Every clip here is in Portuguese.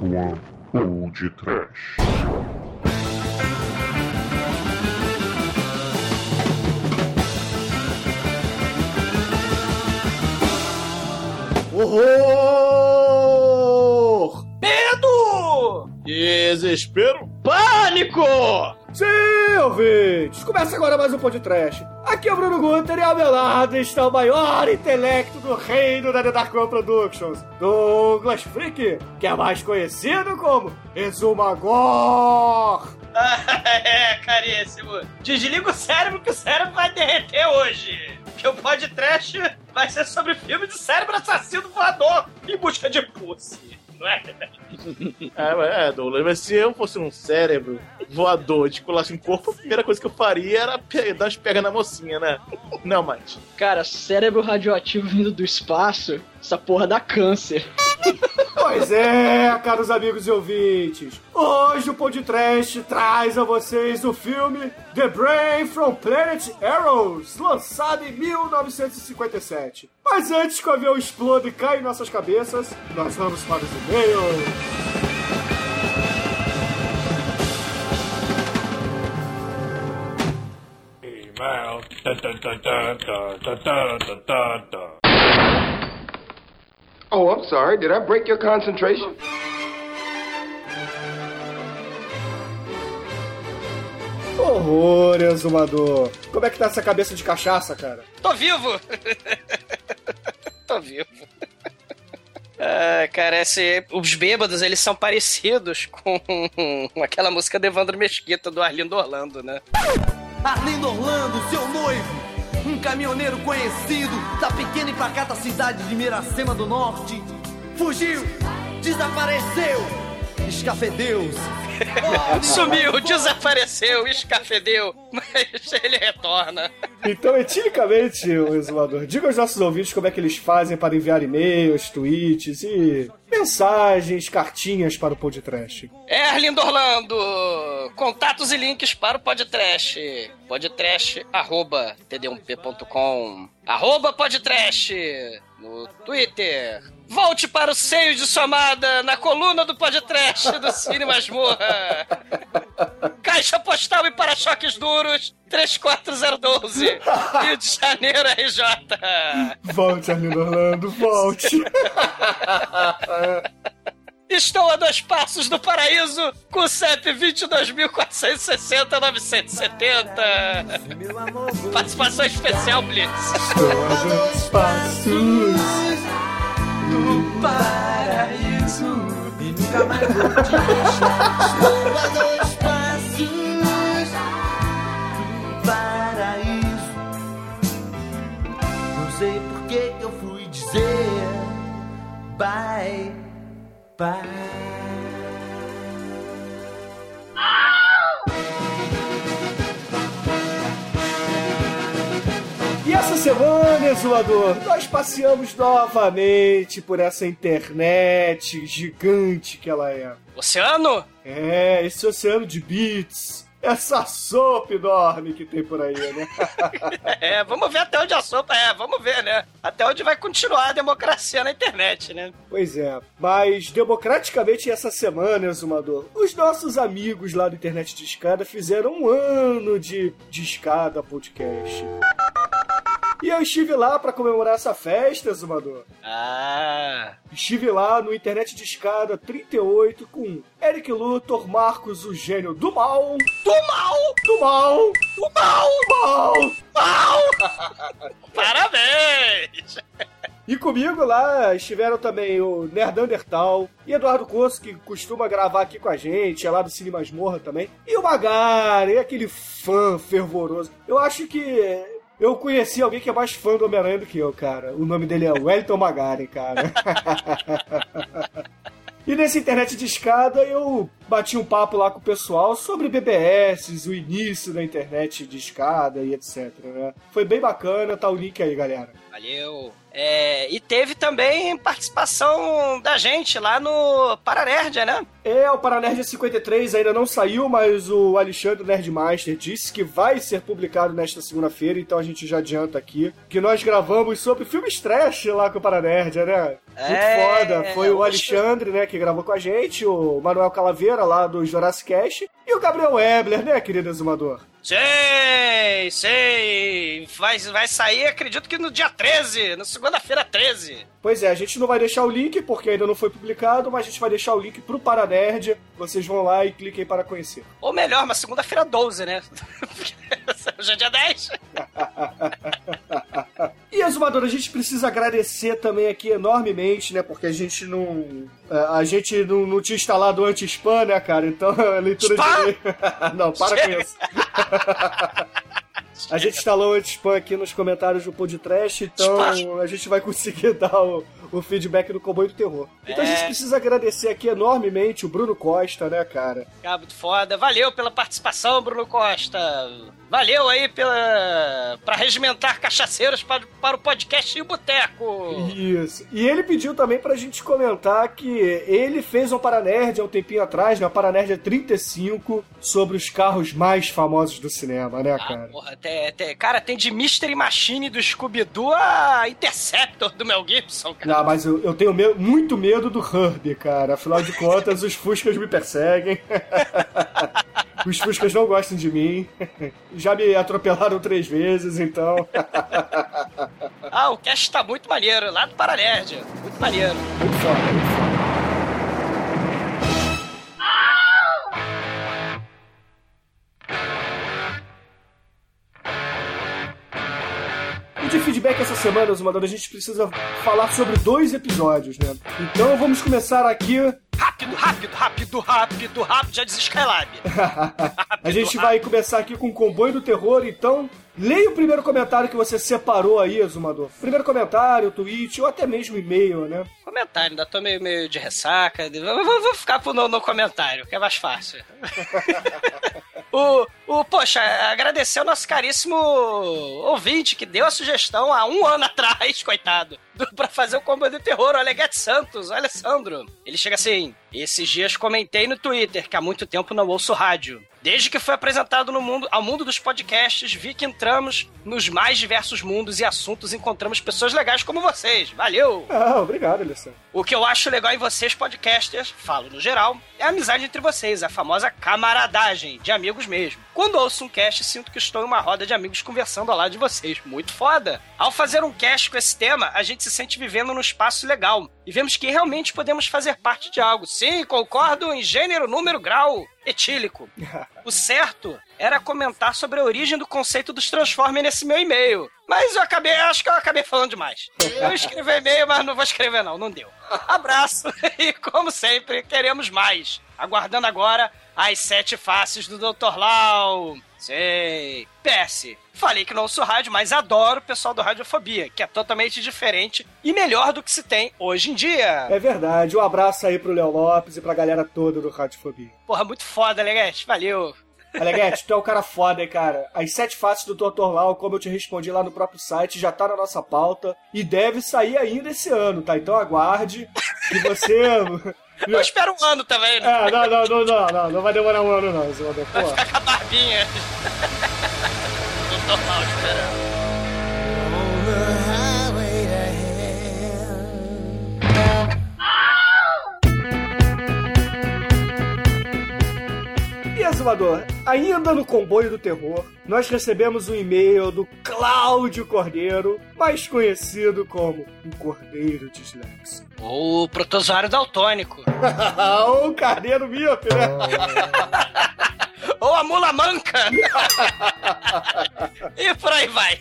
One ou de Trash. Horror! Medo! Desespero! Pânico! Sim, ouvintes! Começa agora mais um podcast. Aqui é o Bruno Guter e ao meu lado está o maior intelecto do reino da The Dark One Productions, Douglas Freak, que é mais conhecido como Exumagor. é, caríssimo. Desliga o cérebro que o cérebro vai derreter hoje. Que o podcast vai ser sobre filme de cérebro assassino voador em busca de pussy. Não é? É, é, Douglas, mas se eu fosse um cérebro voador de colasse um corpo, a primeira coisa que eu faria era dar umas pegas na mocinha, né? Não, mas. Cara, cérebro radioativo vindo do espaço, essa porra dá câncer. Pois é, caros amigos e ouvintes. Hoje o podcast traz a vocês o filme The Brain from Planet Arrows, lançado em 1957. Mas antes que o avião exploda e caia em nossas cabeças, nós vamos para os e-mails. Dun, dun, Oh, I'm sorry. Did I break your concentration? Horror, exumador. Como é que tá essa cabeça de cachaça, cara? Tô vivo! Tô vivo. Ah, cara, esse, os bêbados, eles são parecidos com aquela música do Evandro Mesquita, do Arlindo Orlando, né? Arlindo Orlando, seu noivo, um caminhoneiro conhecido da pequena e pacata cidade de Miracema do Norte, fugiu, desapareceu, escafedeus. Sumiu, desapareceu, escafedeu, mas ele retorna. Então, eticamente, o exumador, diga aos nossos ouvintes como é que eles fazem para enviar e-mails, tweets e mensagens, cartinhas para o podcast. Arlindo Orlando, contatos e links para o podcast. Podcast, arroba, td1p.com. Arroba podcast no Twitter. Volte para o seio de sua amada na coluna do podcast do Cine Masmorra. Caixa postal e para-choques duros 34012 Rio de Janeiro, RJ. Volte, Arlindo Orlando, volte. Estou a dois passos do paraíso com o CEP 22.460-970. Participação especial, Blitz. Estou a dois passos. Paraíso e nunca mais vou te deixar. Estou a dois passos do paraíso. Não sei por que eu fui dizer bye, bye. E semana, exumador, nós passeamos novamente por essa internet gigante que ela é. Oceano? É, esse oceano de bits. Essa sopa enorme que tem por aí, né? É, vamos ver até onde a sopa é, vamos ver, né? Até onde vai continuar a democracia na internet, né? Pois é, mas democraticamente essa semana, Exumador, os nossos amigos lá do Internet de Escada fizeram um ano de, de escada podcast. E eu estive lá pra comemorar essa festa, Exumador. Ah. Estive lá no Internet de Escada 38 com Eric Luthor, Marcos, o gênio do mal. Do mal! Do mal! Do mal! Mal! Mal! Parabéns! E comigo lá estiveram também o Nerdandertal e Eduardo Coço, que costuma gravar aqui com a gente, é lá do Cine Masmorra também. E o Magari, aquele fã fervoroso. Eu acho que eu conheci alguém que é mais fã do Homem-Aranha do que eu, cara. O nome dele é Wellington Magari, cara. E nessa internet de escada eu bati um papo lá com o pessoal sobre BBS, o início da internet de escada e etc, né? Foi bem bacana, tá o link aí, galera. Valeu. É, e teve também participação da gente lá no Paranerdia, né? É, o Paranerd 53 ainda não saiu, mas o Alexandre Nerdmaster disse que vai ser publicado nesta segunda-feira, então a gente já adianta aqui que nós gravamos sobre filmes trash lá com o Paranerd, né? Muito É, foda. Foi o Alexandre, né, que gravou com a gente, o Manuel Calaveira lá do Jurassic Cast e o Gabriel Webler, né, querido exumador? Sei, sei. Vai, vai sair, acredito que no dia 13, na segunda-feira 13. Pois é, a gente não vai deixar o link porque ainda não foi publicado, mas a gente vai deixar o lix pro Paranerd. Vocês vão lá e cliquem para conhecer. Ou melhor, uma segunda-feira 12, né? Hoje é dia 10. E, Exumador, a gente precisa agradecer também aqui enormemente, né? Porque a gente não. é, A gente não, não tinha instalado anti-spam, né, cara? Então a leitura Spam? de. não, para com isso. A gente instalou o anti-spam aqui nos comentários do podcast, então a gente vai conseguir dar o, o feedback do Comboio do Terror. Então a gente É. precisa agradecer aqui enormemente o Bruno Costa, né, cara? Cabo muito foda. Valeu pela participação, Bruno Costa. Valeu aí pela para regimentar cachaceiros para, para o podcast e o Boteco. Isso. E ele pediu também pra gente comentar que ele fez um Paranerd há um tempinho atrás, né? O Paranerd 35, sobre os carros mais famosos do cinema, né, Ah, cara? porra, tem, tem- cara, tem de Mystery Machine do Scooby-Doo a Interceptor do Mel Gibson, cara. Não, mas eu, eu tenho me- muito medo do Herbie, cara. Afinal de contas, os Fuscas me perseguem. os Fuscas não gostam de mim. Já me atropelaram três vezes, então. Ah, o cast tá muito maneiro, lá do Paranerd. Muito maneiro. Muito foda, muito foda. E de feedback essa semana, Zumador, a gente precisa falar sobre dois episódios, né? Então vamos começar aqui. Rápido, rápido, rápido, rápido, rápido, já diz Skylab. a gente vai começar aqui com o comboio do terror, então. Leia o primeiro comentário que você separou aí, Exumador. Primeiro comentário, tweet ou até mesmo e-mail, né? Comentário, ainda tô meio, meio de ressaca. Vou, vou- vou ficar pro no, no comentário, que é mais fácil. o, o, poxa, agradecer ao nosso caríssimo ouvinte que deu a sugestão há um ano atrás, coitado, do, pra fazer o combo do terror, o Aleguete Santos, o Alessandro. Ele chega assim: esses dias comentei no Twitter que há muito tempo não ouço rádio. Desde que foi apresentado no mundo, ao mundo dos podcasts, vi que entramos nos mais diversos mundos e assuntos e encontramos pessoas legais como vocês. Valeu! Ah, obrigado, Alessandro. O que eu acho legal em vocês, podcasters, falo no geral, é a amizade entre vocês, a famosa camaradagem, de amigos mesmo. Quando ouço um cast, sinto que estou em uma roda de amigos conversando ao lado de vocês. Muito foda! Ao fazer um cast com esse tema, a gente se sente vivendo num espaço legal. E vemos que realmente podemos fazer parte de algo. Sim, concordo em gênero, número, grau, etílico. O certo era comentar sobre a origem do conceito dos Transformers nesse meu e-mail. Mas eu acabei, acho que eu acabei falando demais. Eu escrevi e-mail, mas não vou escrever não, não deu. Abraço e como sempre, queremos mais. Aguardando agora as sete faces do Dr. Lau. Sei. PS. Falei que não ouço rádio, mas adoro o pessoal do Radiofobia, que é totalmente diferente e melhor do que se tem hoje em dia. É verdade. Um abraço aí pro Léo Lopes e pra galera toda do Radiofobia. Porra, muito foda, Leguete. Valeu. Aleguete, tu é um cara foda, hein, cara. As sete faces do Dr. Lau, como eu te respondi lá no próprio site, já tá na nossa pauta e deve sair ainda esse ano, tá? Então aguarde que você. Eu espero um ano também, né? É, não, não, não, não, não, não vai demorar um ano, não, Vai ficar com a barbinha. Dr. Lau esperando. Azumador, ainda no comboio do terror, nós recebemos um e-mail do Cláudio Cordeiro, mais conhecido como o Cordeiro Dislexo. O protozoário daltônico. o Carneiro Míope, né? Ou a mula manca. e por aí vai.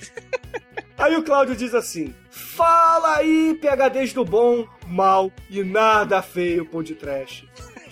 Aí o Cláudio diz assim: Fala aí, PHDs do bom, mal e nada feio pão de trash.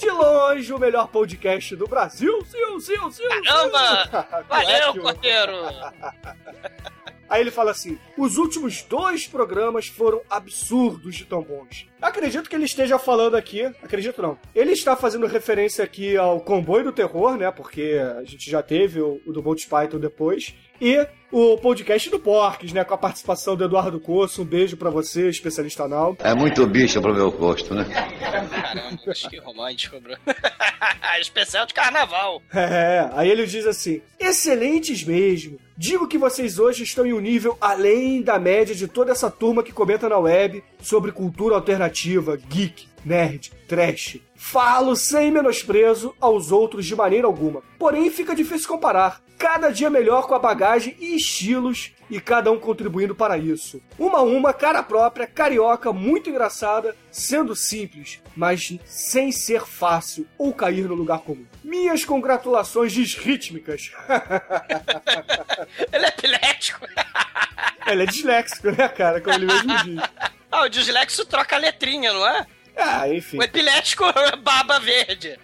De longe, o melhor podcast do Brasil. Sim, sim, sim. Caramba! Valeu, Cordeiro. Aí ele fala assim: os últimos dois programas foram absurdos de tão bons. Acredito que ele esteja falando aqui. Acredito não. Ele está fazendo referência aqui ao Comboio do Terror, né? Porque a gente já teve o, o do Monty Python depois. E o podcast do Porques, né? Com a participação do Eduardo Corso. Um beijo pra você, especialista anal. É muito bicho pro meu gosto, né? Caramba, que romântico, bro. Especial de carnaval. É, aí ele diz assim: excelentes mesmo. Digo que vocês hoje estão em um nível além da média de toda essa turma que comenta na web sobre cultura alternativa, geek, nerd, trash. Falo sem menosprezo aos outros de maneira alguma. Porém, fica difícil comparar. Cada dia melhor com a bagagem e estilos e cada um contribuindo para isso. Uma a uma, cara própria, carioca, muito engraçada, sendo simples, mas sem ser fácil ou cair no lugar comum. Minhas congratulações disrítmicas. Ele é epilético. Ele é disléxico, né, cara? Como ele mesmo diz. Ah, o dislexo troca a letrinha, não é? Ah, enfim. O epilético baba verde.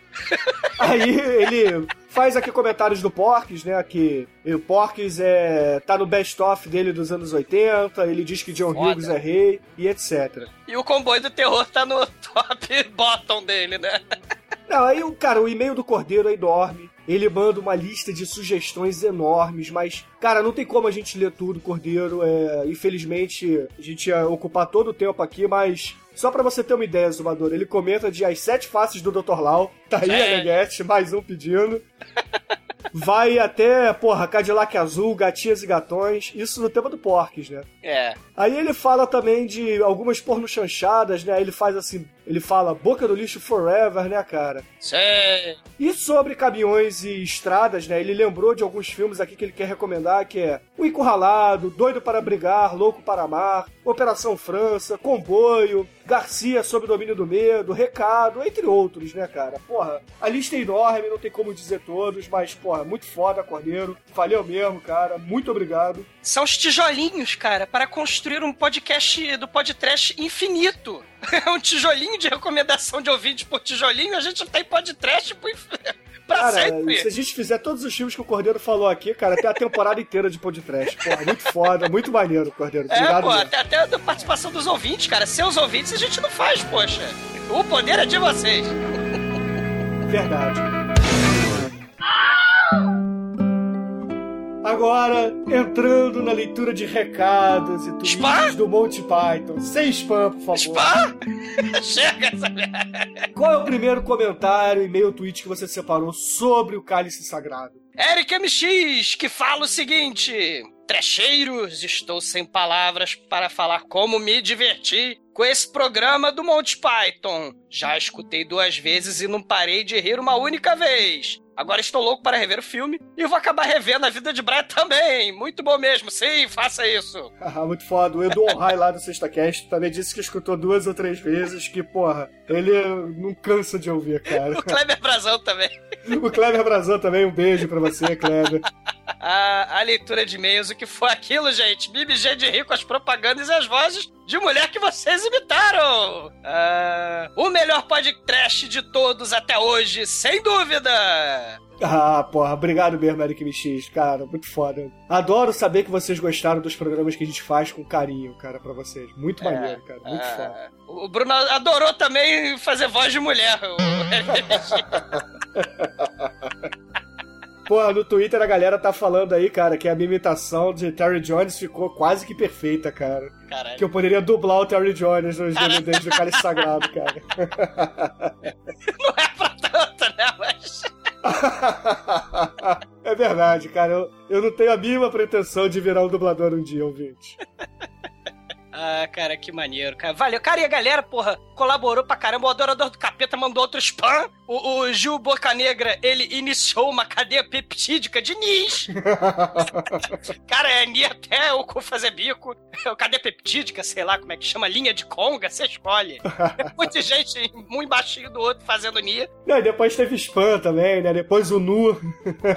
Aí ele faz aqui comentários do Porques, né? Que o Porques é, tá no best-of dele dos anos 80, ele diz que John Foda. Hughes é rei e etc. E o comboio do terror tá no top bottom dele, né? Não, aí o cara, o e-mail do Cordeiro aí dorme. Ele manda uma lista de sugestões enormes, mas, cara, não tem como a gente ler tudo, Cordeiro. É, infelizmente, a gente ia ocupar todo o tempo aqui, mas só pra você ter uma ideia, Zumador, ele comenta de As Sete Faces do Dr. Lau. Tá aí a É. Neguete, mais um pedindo. Vai até, porra, Cadillac Azul, Gatinhas e Gatões. Isso no tema do Porques, né? É. Aí ele fala também de algumas porno chanchadas, né? Ele faz assim, ele fala boca do lixo forever, né, cara? Sei. E sobre caminhões e estradas, né? Ele lembrou de alguns filmes aqui que ele quer recomendar, que é O Encurralado, Doido para Brigar, Louco para Amar, Operação França, Comboio, Garcia sob o domínio do medo, Recado, entre outros, né, cara? Porra, a lista é enorme, não tem como dizer todos, mas, porra, muito foda, Cordeiro. Valeu mesmo, cara. Muito obrigado. São os tijolinhos, cara, para construir um podcast do podcast infinito. É um tijolinho de recomendação de ouvinte por tijolinho, a gente tem podcast por inf- pra Cara, sempre. se a gente fizer todos os filmes que o Cordeiro falou aqui, cara, tem a temporada inteira de podcast. Porra, muito foda, muito maneiro, Cordeiro. É, pô, até, até a participação dos ouvintes, cara. Seus ouvintes a gente não faz, poxa. O poder é de vocês. Verdade. Agora, entrando na leitura de recados e tweets do Monty Python. Sem spam, por favor. Spam? Chega, sabe? Qual é o primeiro comentário, e-mail, tweet que você separou sobre o cálice sagrado? Eric MX, que fala o seguinte: Trecheiros, estou sem palavras para falar como me diverti com esse programa do Monty Python. Já escutei duas vezes e não parei de rir uma única vez. Agora estou louco para rever o filme e vou acabar revendo a vida de Brad também. Muito bom mesmo, sim, faça isso. Ah, muito foda. O Edu Onrai lá do Sexta Cast também disse que escutou duas ou três vezes, que, porra, ele não cansa de ouvir, cara. O Kleber Brazão também. o Kleber Brazão também, um beijo pra você, Kleber. A, a leitura de e-mails, o que foi aquilo, gente? MMG de rir com as propagandas e as vozes de mulher que vocês imitaram. Ah, o melhor podcast de todos até hoje, sem dúvida. Ah, porra, obrigado mesmo, Eric MX, cara, muito foda. Adoro saber que vocês gostaram dos programas que a gente faz com carinho, cara, pra vocês. Muito maneiro, cara, muito Ah, foda. o Bruno adorou também fazer voz de mulher. o Porra, no Twitter a galera tá falando aí, cara, que a minha imitação de Terry Jones ficou quase que perfeita, cara. Caralho. Que eu poderia dublar o Terry Jones nos DVDs do Cálice Sagrado, cara. Não é pra tanto, né? Mas. é verdade, cara. Eu, eu não tenho a mínima pretensão de virar um dublador um dia, ouvinte. Ah, cara, que maneiro, cara. Valeu. Cara, e a galera, porra, colaborou pra caramba. O Adorador do Capeta mandou outro spam. O, o Gil Bocanegra, ele iniciou uma cadeia peptídica de Nis. cara, é Ni até o cu fazer bico. Cadeia peptídica, sei lá como é que chama, linha de conga, você escolhe. Muita gente, um embaixo do outro, fazendo Ni. Não, e depois teve spam também, né? Depois o Nu.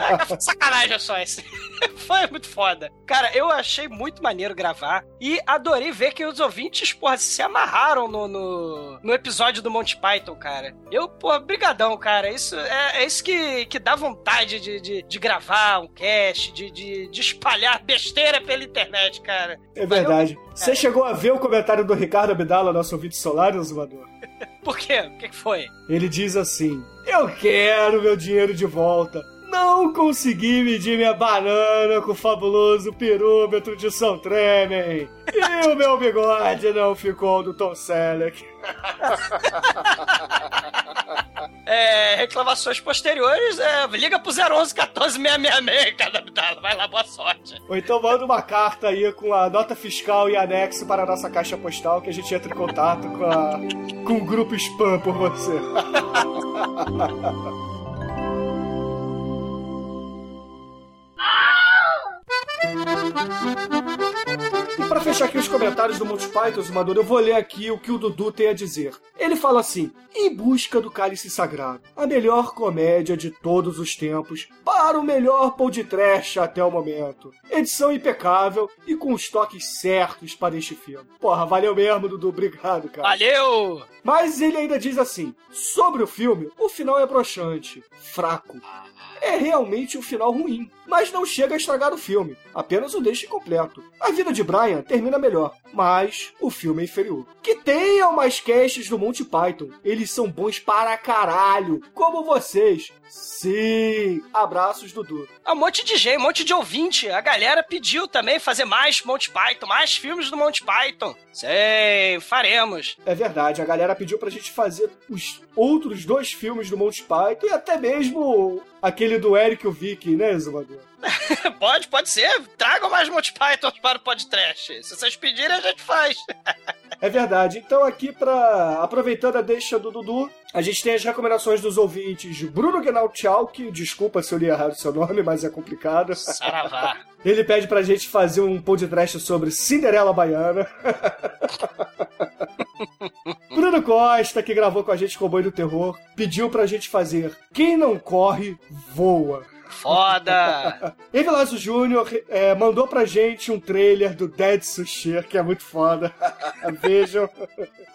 Ah, foi sacanagem só esse. Foi muito foda. Cara, eu achei muito maneiro gravar e adorei ver que os ouvintes, porra, se amarraram no, no, no episódio do Monty Python, cara. Eu, porra, brigadão boladão, cara. Isso é, é isso que, que dá vontade de, de, de gravar um cast, de, de, de espalhar besteira pela internet, cara. É verdade. Você chegou a ver o comentário do Ricardo Abdala, nosso ouvinte solar, Zumador? Por quê? O que, que foi? Ele diz assim: Eu quero meu dinheiro de volta. Não consegui medir minha banana com o fabuloso pirômetro de São Tremen. E o meu bigode não ficou do Tom Selleck. É, reclamações posteriores, é, liga pro 011 14666, cada Abdala. Vai lá, boa sorte. Ou então manda uma carta aí com a nota fiscal e anexo para a nossa caixa postal que a gente entra em contato com, a, com o grupo spam por você. E para fechar aqui os comentários do Monty Python, Zumador, eu vou ler aqui o que o Dudu tem a dizer. Ele fala assim: Em busca do cálice sagrado, a melhor comédia de todos os tempos, para o melhor podcast até o momento. Edição impecável e com os toques certos para este filme. Porra, valeu mesmo, Dudu. Obrigado, cara. Valeu! Mas ele ainda diz assim: sobre o filme, o final é broxante, fraco. É realmente um final ruim, mas não chega a estragar o filme, apenas o deixa incompleto. A vida de Brian termina melhor, mas o filme é inferior. Que tenham mais casts do Monty Python, eles são bons para caralho, como vocês. Sim, abraços, Dudu. Um monte de gente, um monte de ouvinte. A galera pediu também fazer mais Monty Python, mais filmes do Monty Python. Sei, faremos. É verdade, a galera pediu pra gente fazer os outros dois filmes do Monty Python e até mesmo aquele do Eric o Vicky, né, Zumador? pode, pode ser. Tragam mais Monty Python para o podcast. Se vocês pedirem, a gente faz. É verdade. Então, aqui, para aproveitando a deixa do Dudu, a gente tem as recomendações dos ouvintes Bruno Gnaltchalk, desculpa se eu li errado o seu nome, mas é complicado. Saravá. Ele pede pra gente fazer um podcast sobre Cinderela Baiana. Bruno Costa, que gravou com a gente com o Boi do Terror, pediu pra gente fazer Quem não corre, voa. Foda! Evelazzo Júnior é, mandou pra gente um trailer do Dead Sushi, que é muito foda. Vejam.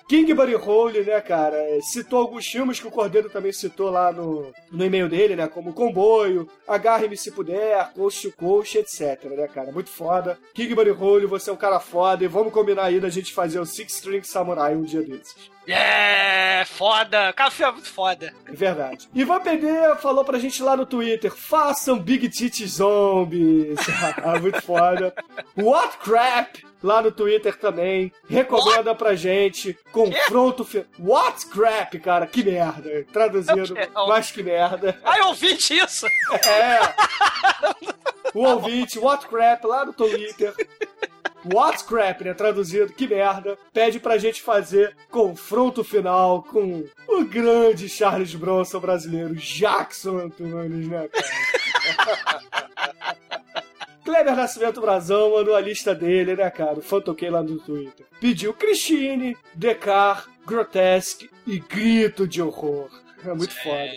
King Buddy Hole, né, cara, citou alguns filmes que o Cordeiro também citou lá no, no e-mail dele, né, como Comboio, Agarre-me Se Puder, Coast to Coast, etc, né, cara, muito foda. King Buddy Hole, você é um cara foda e vamos combinar aí da gente fazer o Six String Samurai um dia desses. É, foda. Café é muito foda. É verdade. Ivan PD falou pra gente lá no Twitter: façam Big Titty Zombies. ah, muito foda. What Crap? Lá no Twitter também. Recomenda What? pra gente. Confronto. Fi... What crap, cara? Que merda. Traduzindo, mas que merda. Ah, eu ouvi disso! É. o ouvinte, What crap, lá no Twitter. What's Crap, né? Traduzido, que merda. Pede pra gente fazer confronto final com o grande Charles Bronson brasileiro, Jackson Antunes, né, cara? Kleber Nascimento Brazão mandou a lista dele, né, cara? Fantoquei lá no Twitter. Pediu Christine, Decar, Grotesque e Grito de Horror. É muito foda.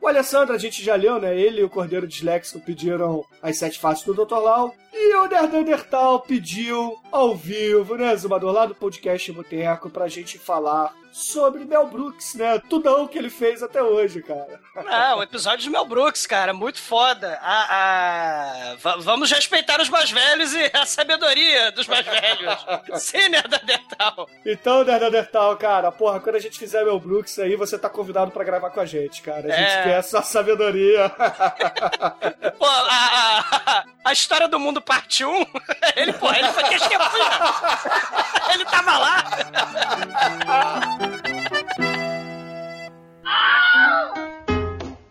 O Alessandro, a gente já leu, né? Ele e o Cordeiro Disléxico pediram as sete faces do Dr. Lau. E o Nerdandertal pediu ao vivo, né, Zumador, lá do podcast Boteco, pra gente falar sobre Mel Brooks, né? Tudão que ele fez até hoje, cara. Ah, o episódio de Mel Brooks, cara, muito foda. A, a... vamos respeitar os mais velhos e a sabedoria dos mais velhos. Sim, Nerdandertal. Então, Nerdandertal, cara, porra, quando a gente fizer Mel Brooks aí, você tá convidado pra gravar com a gente, cara. A gente é... quer essa sabedoria. Pô, a, a, a história do mundo parte 1, ele, pô, ele foi ele tava lá.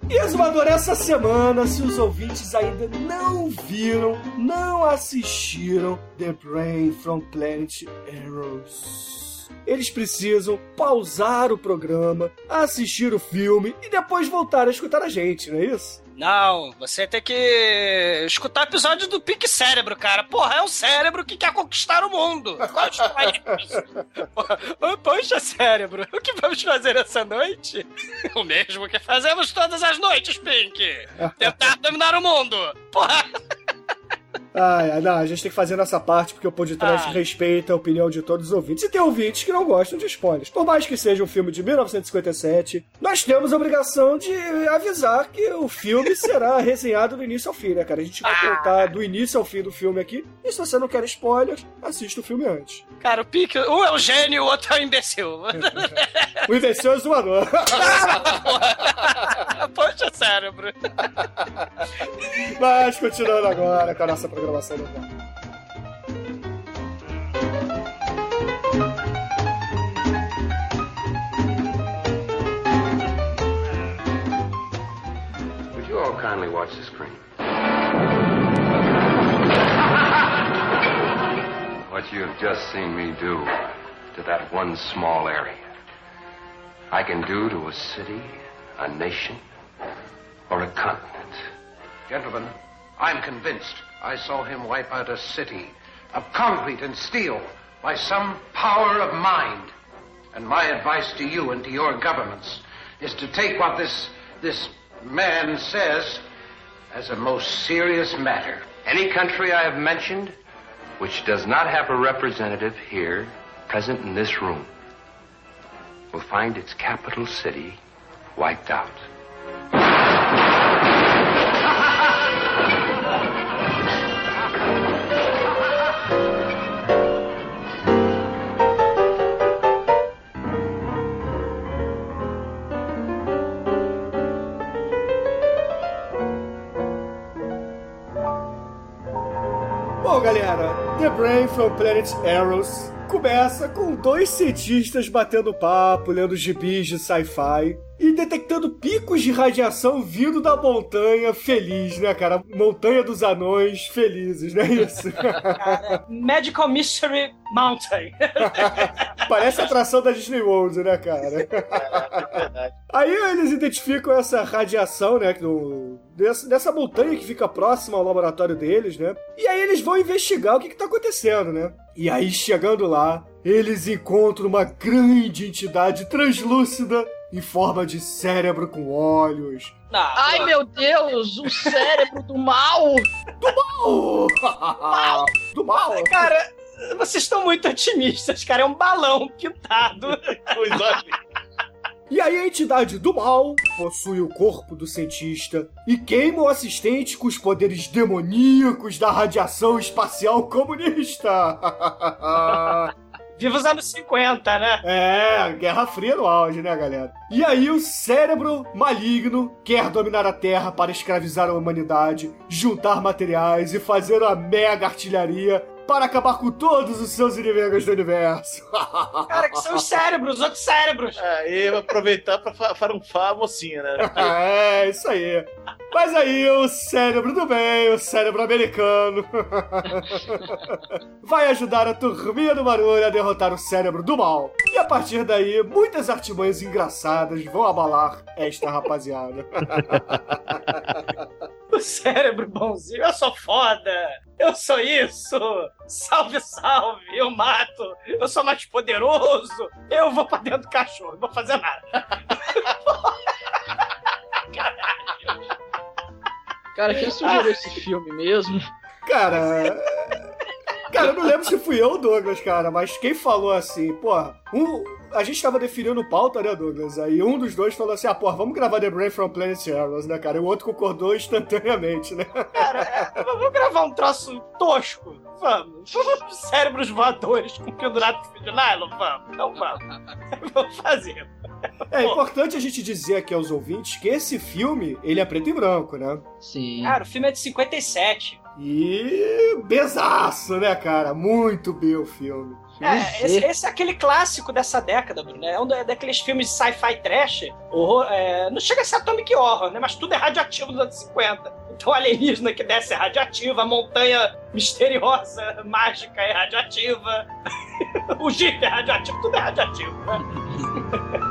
E Exumador, essa semana, se os ouvintes ainda não viram, não assistiram The Brain from Planet Arrows, eles precisam pausar o programa, assistir o filme e depois voltar a escutar a gente, não é isso? Não, você tem que escutar o episódio do Pique Cérebro, cara. Porra, é um cérebro que quer conquistar o mundo. Poxa, cérebro, o que vamos fazer essa noite? O mesmo que fazemos todas as noites, Pink. Tentar dominar o mundo. Porra. Ai, não, a gente tem que fazer nossa parte porque o podcast Ah. respeita a opinião de todos os ouvintes. E tem ouvintes que não gostam de spoilers. Por mais que seja um filme de 1957, nós temos a obrigação de avisar que o filme será resenhado do início ao fim, né, cara? A gente vai contar do início ao fim do filme aqui. E se você não quer spoilers, assista o filme antes. Cara, o pique, um é o gênio, o outro é o imbecil. O imbecil é zoador. Poxa, cérebro. Mas continuando agora com a nossa programação normal. Would you all kindly watch the screen? What you have just seen me do to that one small area, I can do to a city, a nation, or a continent. Gentlemen, I'm convinced I saw him wipe out a city of concrete and steel by some power of mind. And my advice to you and to your governments is to take what this this man says as a most serious matter. Any country I have mentioned which does not have a representative here present in this room will find its capital city wiped out. Bom, galera, The Brain from Planet Arrows começa com dois cientistas batendo papo, lendo gibis de sci-fi e detectando picos de radiação vindo da montanha feliz, né, cara? Montanha dos anões felizes, não é isso? Cara, Magical Mystery Mountain. Parece a atração da Disney World, né, cara? Aí eles identificam essa radiação, né, do, dessa, dessa montanha que fica próxima ao laboratório deles, né? E aí eles vão investigar o que, que tá acontecendo, né? E aí, chegando lá, eles encontram uma grande entidade translúcida em forma de cérebro com olhos. Ai, meu Deus, o cérebro do mal! Oh, do mal! Cara, vocês estão muito otimistas, cara. É um balão pintado. Coisa E aí a entidade do mal possui o corpo do cientista e queima o assistente com os poderes demoníacos da radiação espacial comunista. Viva os anos 50, né? É, Guerra Fria no auge, né, galera? E aí o cérebro maligno quer dominar a Terra para escravizar a humanidade, juntar materiais e fazer uma mega artilharia para acabar com todos os seus inimigos do universo. Cara, que são os cérebros, os outros cérebros. Aí eu vou aproveitar pra fa- farunfar a mocinha, né? é, isso aí. Mas aí o cérebro do bem, o cérebro americano, vai ajudar a turminha do barulho a derrotar o cérebro do mal. E a partir daí, muitas artimanhas engraçadas vão abalar esta rapaziada. O cérebro bonzinho. Eu sou foda. Eu sou isso. Salve, salve. Eu mato. Eu sou mais poderoso. Eu vou pra dentro do cachorro. Não vou fazer nada. Cara, quem sugeriu esse filme mesmo? Cara. Cara, eu não lembro se fui eu ou Douglas, cara, mas quem falou assim, porra, um, a gente tava definindo pauta, né, Douglas? Aí um dos dois falou assim: ah, porra, vamos gravar The Brain from Planet Arrows, né, cara? E o outro concordou instantaneamente, né? Cara, é, vamos gravar um troço tosco? Vamos. Cérebros voadores com pendurado de nylon? Vamos. Então vamos. Vamos fazer. É importante a gente dizer aqui aos ouvintes que esse filme, ele é preto e branco, né? Sim. Cara, o filme é de 57. E besaço, né, cara? Muito bem o filme. É, esse, esse é aquele clássico dessa década, Bruno. É um da- daqueles filmes de sci-fi trash. Horror, é, não chega a ser Atomic Horror, né? Mas tudo é radioativo dos anos 50. Então, o alienígena que desce é radioativa, a montanha misteriosa, mágica é radioativa, o Jeep é radioativo, tudo é radioativo, né?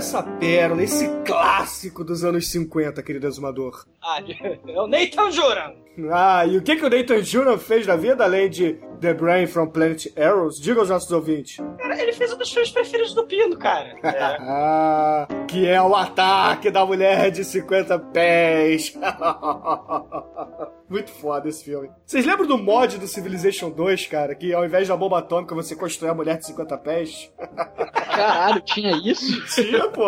essa pérola, esse clássico dos anos 50, querido exumador? Ah, é o Nathan Juran. Ah, e o que, que o Nathan Juran fez na vida, além de The Brain from Planet Arrows? Diga aos nossos ouvintes. Cara, ele fez um dos filmes preferidos do Pino, cara. Ah, que é o ataque da mulher de 50 pés. Muito foda esse filme. Vocês lembram do mod do Civilization 2, cara? Que ao invés da bomba atômica você constrói a mulher de 50 pés? Caralho, tinha isso? Tinha, pô.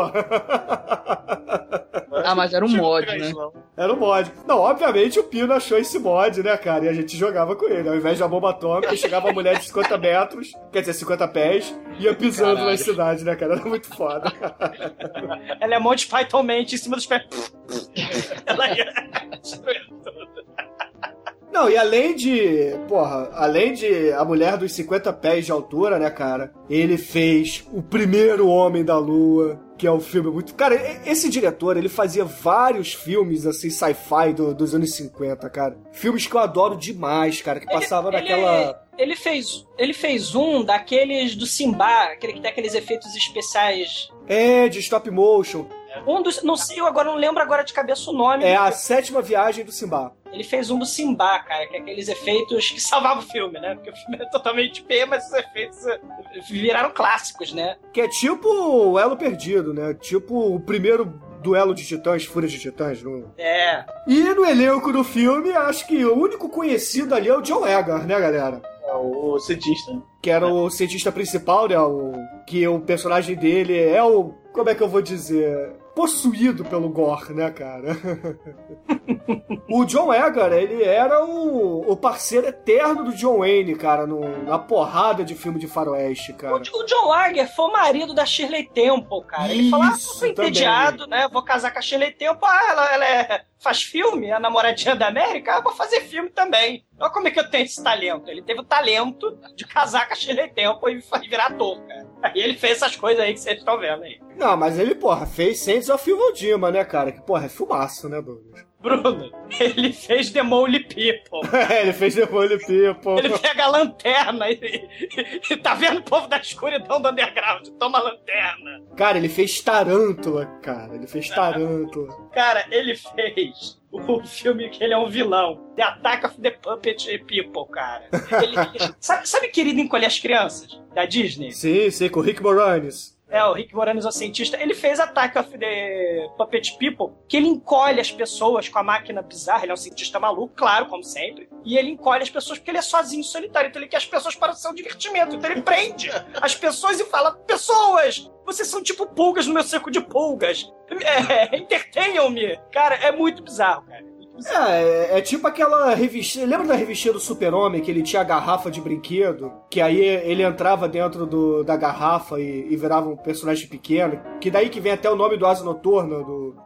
Ah, mas era um mod, né? Era um mod. Não, obviamente o Pino achou esse mod, né, cara? E a gente jogava com ele. Ao invés da bomba atômica, chegava a mulher de 50 metros, quer dizer, 50 pés, ia pisando Caralho. nas cidades, né, cara? Era muito foda. Ela é Monty Python mente em cima dos pés. Ela ia... Não, e além de. Porra, além de a mulher dos 50 pés de altura, né, cara? Ele fez o primeiro Homem da Lua, que é um filme muito. Cara, esse diretor, ele fazia vários filmes, assim, sci-fi do- dos anos 50, cara. Filmes que eu adoro demais, cara, que passava Ele- naquela. Ele fez, ele fez um daqueles do Simba, aquele que tem aqueles efeitos especiais. É, de stop motion. Um dos. Não sei, eu agora não lembro agora de cabeça o nome. É a sétima viagem do Simba. Ele fez um do Simba, cara, que é aqueles efeitos que salvavam o filme, né? Porque o filme é totalmente P, mas os efeitos eh, viraram clássicos, né? Que é tipo o Elo Perdido, né? Tipo o primeiro duelo de titãs, Fúria de Titãs. Não... É. E no elenco do filme, acho que o único conhecido ali é o John Egar, né, galera? É o cientista. Que era o cientista principal, né? O... Que o personagem dele é o. Como é que eu vou dizer? Possuído pelo Gore, né, cara? o John Egar, ele era o, o parceiro eterno do John Wayne, cara, no... na porrada de filme de faroeste, cara. O John Lager foi o marido da Shirley Temple, cara. Ele falou, ah, Isso, tô entediado, né? Vou casar com a Shirley Temple. Ah, ela, ela é- faz filme, a namoradinha da América. Ah, vou fazer filme também. Olha como é que eu tenho esse talento. Ele teve o talento de casar com a Shirley Temple e virar ator, cara. Aí ele fez essas coisas aí que vocês estão vendo aí. Não, mas ele, porra, fez Saints of Evil Dima, né, cara? Que, porra, é filmaço, né, Douglas? Bruno, ele fez The Mole People. É, ele fez The Mole People. Ele pega a lanterna e, e- e tá vendo o povo da escuridão do underground. Toma a lanterna. Cara, ele fez Tarântula, cara. Ele fez Tarântula. Cara, ele fez o filme que ele é um vilão. The Attack of the Puppet People, cara. Ele- sabe, sabe Querido Encolher as Crianças? Da Disney? Sim, sim, com o Rick Moranis. É, o Rick Moranis, o cientista. Ele fez Attack of the Puppet People, que ele encolhe as pessoas com a máquina bizarra. Ele é um cientista maluco, claro, como sempre. E ele encolhe as pessoas porque ele é sozinho, solitário. Então ele quer as pessoas para o seu divertimento. Então ele prende as pessoas e fala: Pessoas, vocês são tipo pulgas no meu cerco de pulgas. É, Entertenham-me. Cara, é muito bizarro, cara. É, é, é tipo aquela revistinha. Lembra da revistinha do Super-Homem que ele tinha a garrafa de brinquedo? Que aí ele entrava dentro do, da garrafa e, e virava um personagem pequeno. Que daí que vem até o nome do Asa Noturna. Do...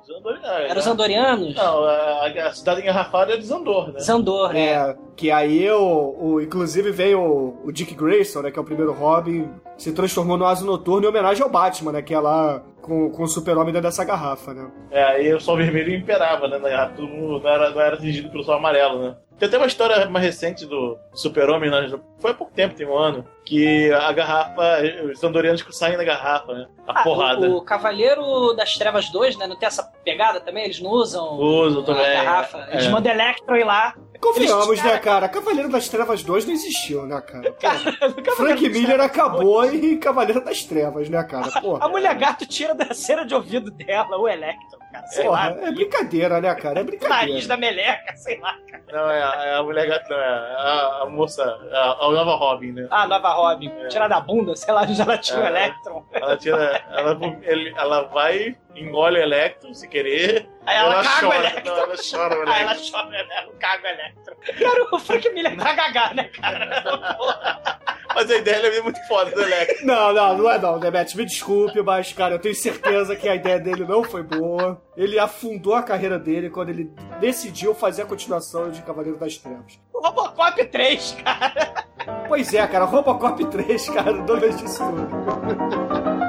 Era os Andorianos? Não, a, a cidade engarrafada é de Zandor, né? Zandor, né? Que aí o, o inclusive veio o, o Dick Grayson, né, que é o primeiro Robin, se transformou no Asa Noturno em homenagem ao Batman, né, que é lá com, com o super-homem dentro dessa garrafa, né. É, aí o sol vermelho imperava, né? na garrafa, Todo mundo não era, não era atingido pelo sol amarelo, né? Tem até uma história mais recente do Super-Homem, né? foi há pouco tempo, tem um ano, que a garrafa, os andorianos saem da garrafa, né? A Ah, porrada. O, o Cavaleiro das Trevas 2, né? Não tem essa pegada também? Eles não usam Usam a também, garrafa. Eles é. mandam Electro ir lá. Convenhamos, Eles- né, cara, Cavaleiro das Trevas 2 não existiu, né, cara. Frank Miller acabou em Cavaleiro das Trevas, né, cara, porra. A mulher gato tira da cera de ouvido dela o Electro, cara. Sei Porra, lá. é brincadeira, né, cara, é Nariz brincadeira. da meleca, sei lá. cara. Não, é a, é a mulher gata, não, é a, a moça, a, a nova Robin, né? Ah, Nova Robin. Tira da bunda, sei lá, onde ela tira o É. Electron. Ela tira. Ela, ela vai, engole o Electro sem querer. Aí ela, caga o chora. Electro. Não, ela chora o Aí ela chora, ela caga o Electro. Cara, o Frank Miller tá gagá, né, cara? Mas a ideia é muito foda do Electro. Não, não, não é não, Demet, me desculpe, mas, cara, eu tenho certeza que a ideia dele não foi boa. Ele afundou a carreira dele quando ele decidiu fazer a continuação de Cavaleiro das Trevas. Robocop 3, cara. Pois é, cara, Robocop 3, cara, Douglas disse tudo.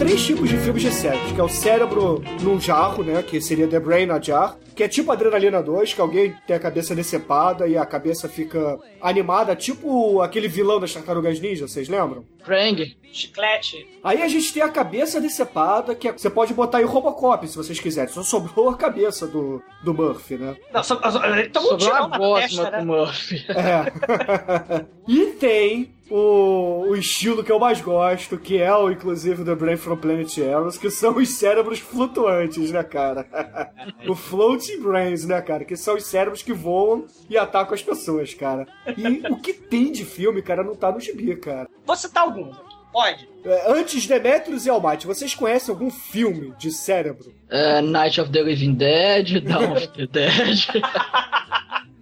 Três tipos de filmes de cérebros, que é o cérebro num jarro, né, que seria The Brain na Jar, que é tipo Adrenalina 2, que alguém tem a cabeça decepada e a cabeça fica animada, tipo aquele vilão das Tartarugas Ninja, vocês lembram? Krang. Chiclete. Aí a gente tem a cabeça decepada, que é- você pode botar aí o Robocop, se vocês quiserem. Só sobrou a cabeça do, do Murphy, né? Não, so, so, um Sobrou a na gosma testa, com o né? Murphy. É. e tem o, o estilo que eu mais gosto, que é o, inclusive, do Brain from Planet Arrows, que são os cérebros flutuantes, né, cara? o Floating Brains, né, cara? Que são os cérebros que voam e atacam as pessoas, cara. E o que tem de filme, cara, não tá no gibi, cara. Vou citar alguns aqui. Pode. É, Antes Demetrius e Almighty, vocês conhecem algum filme de cérebro? É, Night of the Living Dead, Dawn of the Dead.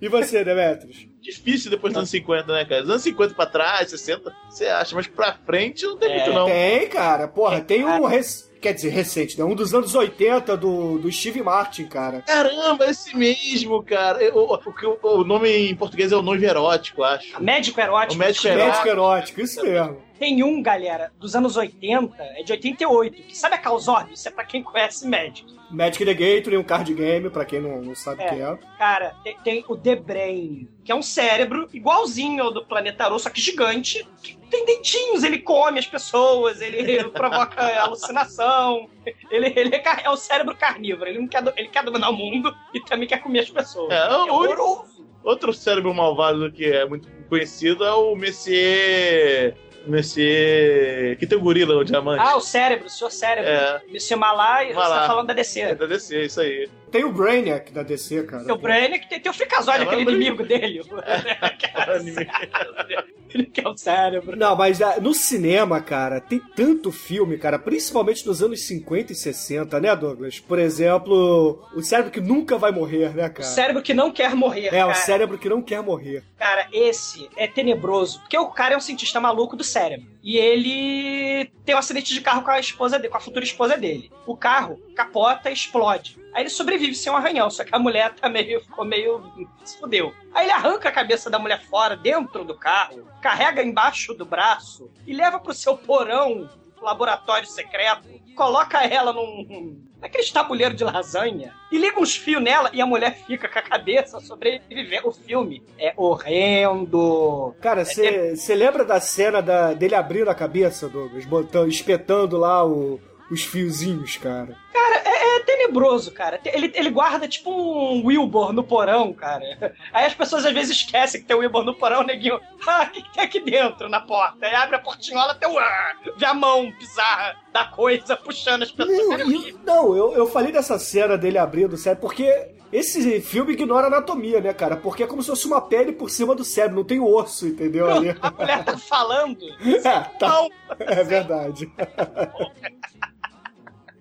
E você, Demetrius? Difícil depois dos anos 50, né, cara? Dos anos 50 pra trás, 60, você acha, mas pra frente não tem É, muito, não. Tem, cara. Porra, tem um. cara. rec- Quer dizer, recente, né? Um dos anos 80 do, do Steve Martin, cara. Caramba, esse mesmo, cara. Eu- O, o, o- nome em português é o noivo erótico, acho. Médico erótico. O médico Chirac. Médico erótico, isso mesmo. Tem um, galera, dos anos 80, é de 88, que sabe a Calzorb? Isso é pra quem conhece médico. Magic the Gathering, um card game, pra quem não, não sabe o É. que é. Cara, tem, tem o The Brain, que é um cérebro igualzinho ao do Planeta Arrow, só que gigante, que tem dentinhos, ele come as pessoas, ele provoca alucinação, ele, ele é, é o cérebro carnívoro, ele, não quer, ele quer dominar o mundo e também quer comer as pessoas. É, o único- horroroso. Outro cérebro malvado que é muito conhecido é o Messier. Messier. Que tem o gorila, o diamante. Ah, o cérebro, o seu cérebro. É. Monsieur Malai, você Malai. tá falando da É DC. da DC, isso aí. Tem o Brainiac da DC, cara. Tem o Brainiac, tem, tem o Freakazoid, É, aquele mas- inimigo dele. ele quer o cérebro. Não, mas ah, no cinema, cara, tem tanto filme, cara, principalmente nos anos 50 e 60, né, Douglas? Por exemplo, o cérebro que nunca vai morrer, né, O cara? cérebro que não quer morrer, É, cara. o cérebro que não quer morrer. Cara, esse é tenebroso, porque o cara é um cientista maluco do cérebro. E ele tem um acidente de carro com a esposa dele, com a futura esposa dele. O carro capota e explode. Aí ele sobrevive sem um arranhão, só que a mulher tá meio, ficou meio. se fudeu. Aí ele arranca a cabeça da mulher fora, dentro do carro, carrega embaixo do braço e leva pro seu porão, laboratório secreto, coloca ela num. Naquele tabuleiro de lasanha e liga uns fios nela e a mulher fica com a cabeça sobrevivendo. O filme é horrendo. Cara, você lembra da cena da- dele abrindo a cabeça, Douglas? Botando, espetando lá o- os fiozinhos, cara. Cara, é, é tenebroso, cara. Ele, ele guarda tipo um Wilbur no porão, cara. Aí as pessoas às vezes esquecem que tem um Wilbur no porão, neguinho. Ah, o que, que tem aqui dentro na porta? Aí abre a portinhola, tem o. Ah, vê a mão bizarra da coisa puxando as pessoas. Não, e- não, eu, eu falei dessa cena dele abrindo o cérebro porque esse filme ignora a anatomia, né, cara? Porque é como se fosse uma pele por cima do cérebro, não tem osso, entendeu? Ali. A mulher tá falando. É, tá. Não. É verdade.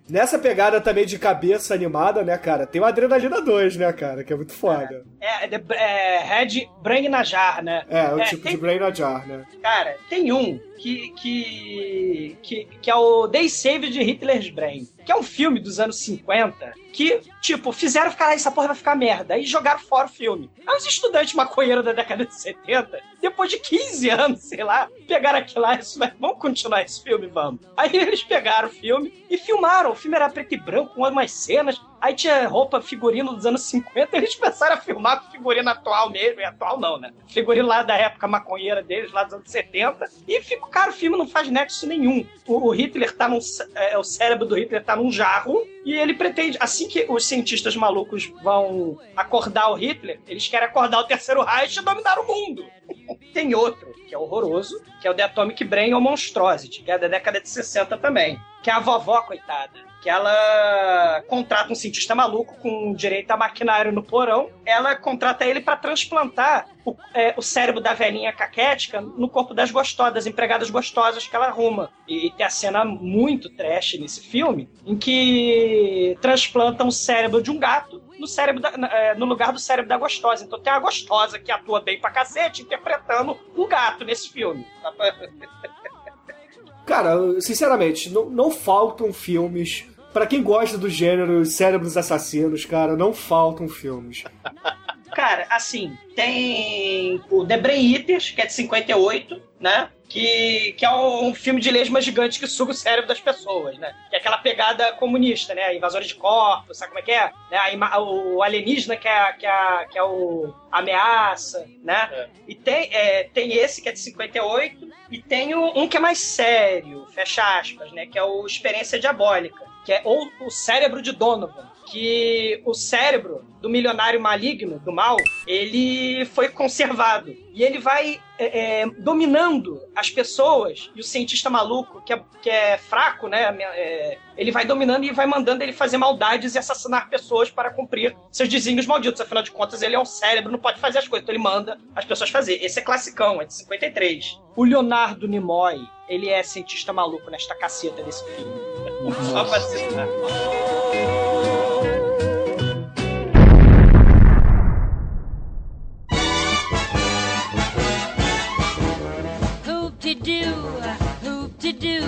Nessa pegada também de cabeça animada, né, cara? Tem o Adrenalina 2, né, cara? Que é muito foda. É, é, é Red Brain na Jar, né? É, o É, tipo tem- de Brain a Jar, né? Cara, tem um que, que, que, que é o Day Save de Hitler's Brain, que é um filme dos anos 50 que, tipo, fizeram ficar, "Ah, essa porra vai ficar merda, aí jogaram fora o filme. Aí os estudantes maconheiros da década de 70, depois de 15 anos, sei lá, pegaram aquilo lá isso vamos continuar esse filme, vamos. Aí eles pegaram o filme e filmaram. O filme era preto e branco, com umas cenas, aí tinha roupa, figurino dos anos 50, eles começaram a filmar com figurino atual mesmo, e atual não, né? Figurino lá da época maconheira deles, lá dos anos 70, e fica, cara, o filme não faz nexo nenhum. O, o Hitler tá num, é, o cérebro do Hitler tá num jarro, e ele pretende, assim que os cientistas malucos vão acordar o Hitler, eles querem acordar o terceiro Reich e dominar o mundo. Tem outro, que é horroroso, que é o The Atomic Brain ou Monstrosity, que é da década de 60 também. Que é a vovó, coitada. Que ela contrata um cientista maluco com direito a maquinário no porão. Ela contrata ele para transplantar o, é, o cérebro da velhinha caquética no corpo das gostosas, das empregadas gostosas que ela arruma. E, tem a cena muito trash nesse filme, em que transplantam o cérebro de um gato no, cérebro da- é, no lugar do cérebro da gostosa. Então tem a gostosa que atua bem pra cacete interpretando um gato nesse filme. Cara, sinceramente, não, não faltam filmes. Pra quem gosta do gênero cérebros assassinos, cara, não faltam filmes. Cara, assim, tem o The Brain Eaters, que é de 58, né? Que, que é um filme de lesma gigante que suga o cérebro das pessoas, né? Que é aquela pegada comunista, né? Invasores de corpos, sabe como é que é? Né? O alienígena que é, que é, que é o ameaça, né? É. E tem, é, tem esse que é de 58 e tem um que é mais sério, fecha aspas, né? Que é o Experiência Diabólica, que é ou o cérebro de Donovan, que o cérebro do milionário maligno, do mal, ele foi conservado. E ele vai é, é, dominando as pessoas, e o cientista maluco, que é, que é fraco, né? é, ele vai dominando e vai mandando ele fazer maldades e assassinar pessoas para cumprir seus desígnios malditos. Afinal de contas, ele é um cérebro, não pode fazer as coisas, então ele manda as pessoas fazer. Esse é classicão, é de 53. O Leonardo Nimoy, ele é cientista maluco nesta caceta desse filme. Só pra citar. Hoop-de-doo, hoop-de-doo.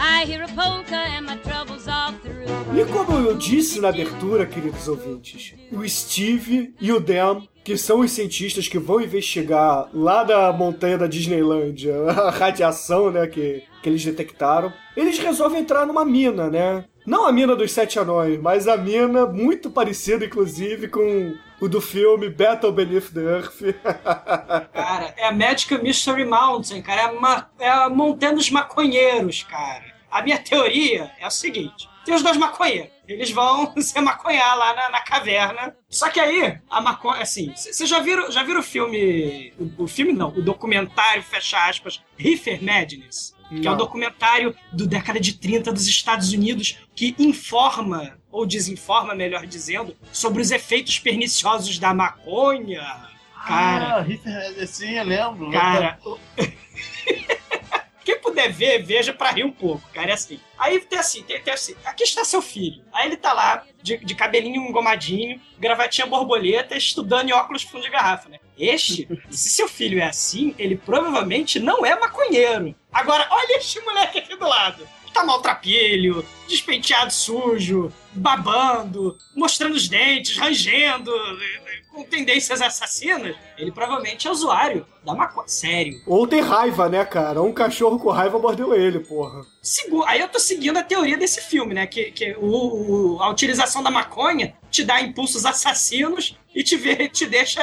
I hear a polka and my troubles all through. E como eu disse na abertura, queridos ouvintes, o Steve e o Dan, que são os cientistas que vão investigar lá da montanha da Disneylândia a radiação, né, que, que eles detectaram, eles resolvem entrar numa mina, né? Não a mina dos sete anões, mas a mina muito parecida, inclusive, com o do filme Battle Beneath the Earth. Cara, é a Magical Mystery Mountain, cara. É ma- é a montanha dos maconheiros, cara. A minha teoria é a seguinte: tem os dois maconheiros. Eles vão se maconhar lá na, na caverna. Só que aí, a maconha, assim, vocês já viram, já viram o filme. O, o filme não, o documentário, fecha aspas, Reefer Madness? Que é um documentário do década de 30 dos Estados Unidos que informa, ou desinforma, melhor dizendo, sobre os efeitos perniciosos da maconha. Cara, Ah, sim, eu lembro. Cara, quem puder ver, veja pra rir um pouco, cara. É assim. Aí tem assim, tem, tem assim, aqui está seu filho. Aí ele tá lá, de, de cabelinho engomadinho, gravatinha borboleta, estudando em óculos fundo de garrafa, né? Este, se seu filho é assim, ele provavelmente não é maconheiro. Agora, olha este moleque aqui do lado. Tá maltrapilho, despenteado sujo, babando, mostrando os dentes, rangendo, com tendências assassinas. Ele provavelmente é usuário da maconha. Sério. Ou tem raiva, né, cara? Um cachorro com raiva mordeu ele, porra. Segu- Aí eu tô seguindo a teoria desse filme, né? Que, que o, o- a utilização da maconha te dá impulsos assassinos e te, vê, te deixa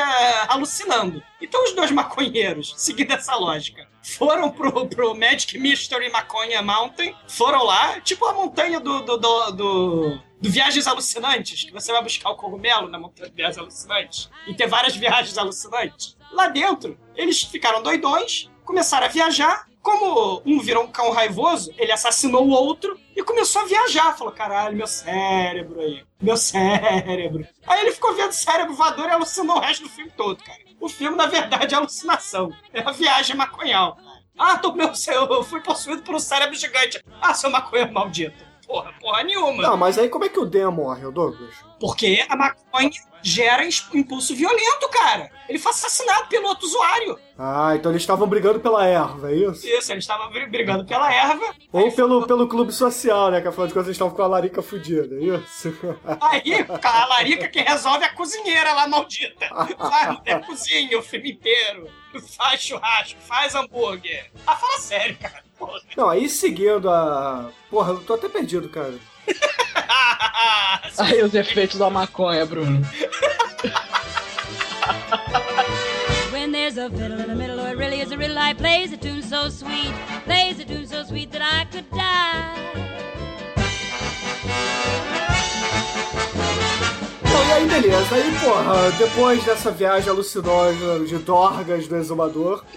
alucinando. Então os dois maconheiros, seguindo essa lógica, foram pro, pro Magic Mystery Maconha Mountain, foram lá, tipo a montanha do, do, do, do- do Viagens Alucinantes, que você vai buscar o cogumelo na montanha de Viagens Alucinantes, e ter várias viagens alucinantes. Lá dentro, eles ficaram doidões, começaram a viajar, como um virou um cão raivoso, ele assassinou o outro e começou a viajar. Falou: caralho, meu cérebro aí, meu cérebro. Aí ele ficou vendo cérebro voador e alucinou o resto do filme todo, cara. O filme, na verdade, é alucinação. É a viagem maconhal. Ah, tô, meu, eu fui possuído por um cérebro gigante. Ah, seu maconha maldito. Porra, porra nenhuma. Não, mas aí como é que o Dan morre, Douglas? Porque a maconha gera impulso violento, cara. Ele foi assassinado pelo outro usuário. Ah, então eles estavam brigando pela erva, é isso? Isso, ele estava br- brigando pela erva. Ou pelo, pelo clube social, né? Que afinal de contas eles estavam com a larica fudida, é isso? Aí, a larica que resolve é a cozinheira lá maldita. Vai, é cozinha o filme inteiro. Faz churrasco, faz hambúrguer. Ah, fala sério, cara. Porra. Não, aí seguindo a. Porra, eu tô até perdido, cara. Aí os efeitos da maconha, Bruno. When there's a fiddle in the middle, or it really is a riddle, I plays a tune so sweet, plays a tune so sweet that I could die. Então, e aí, beleza. Aí, porra, depois dessa viagem alucinógena de Dorgas do exumador,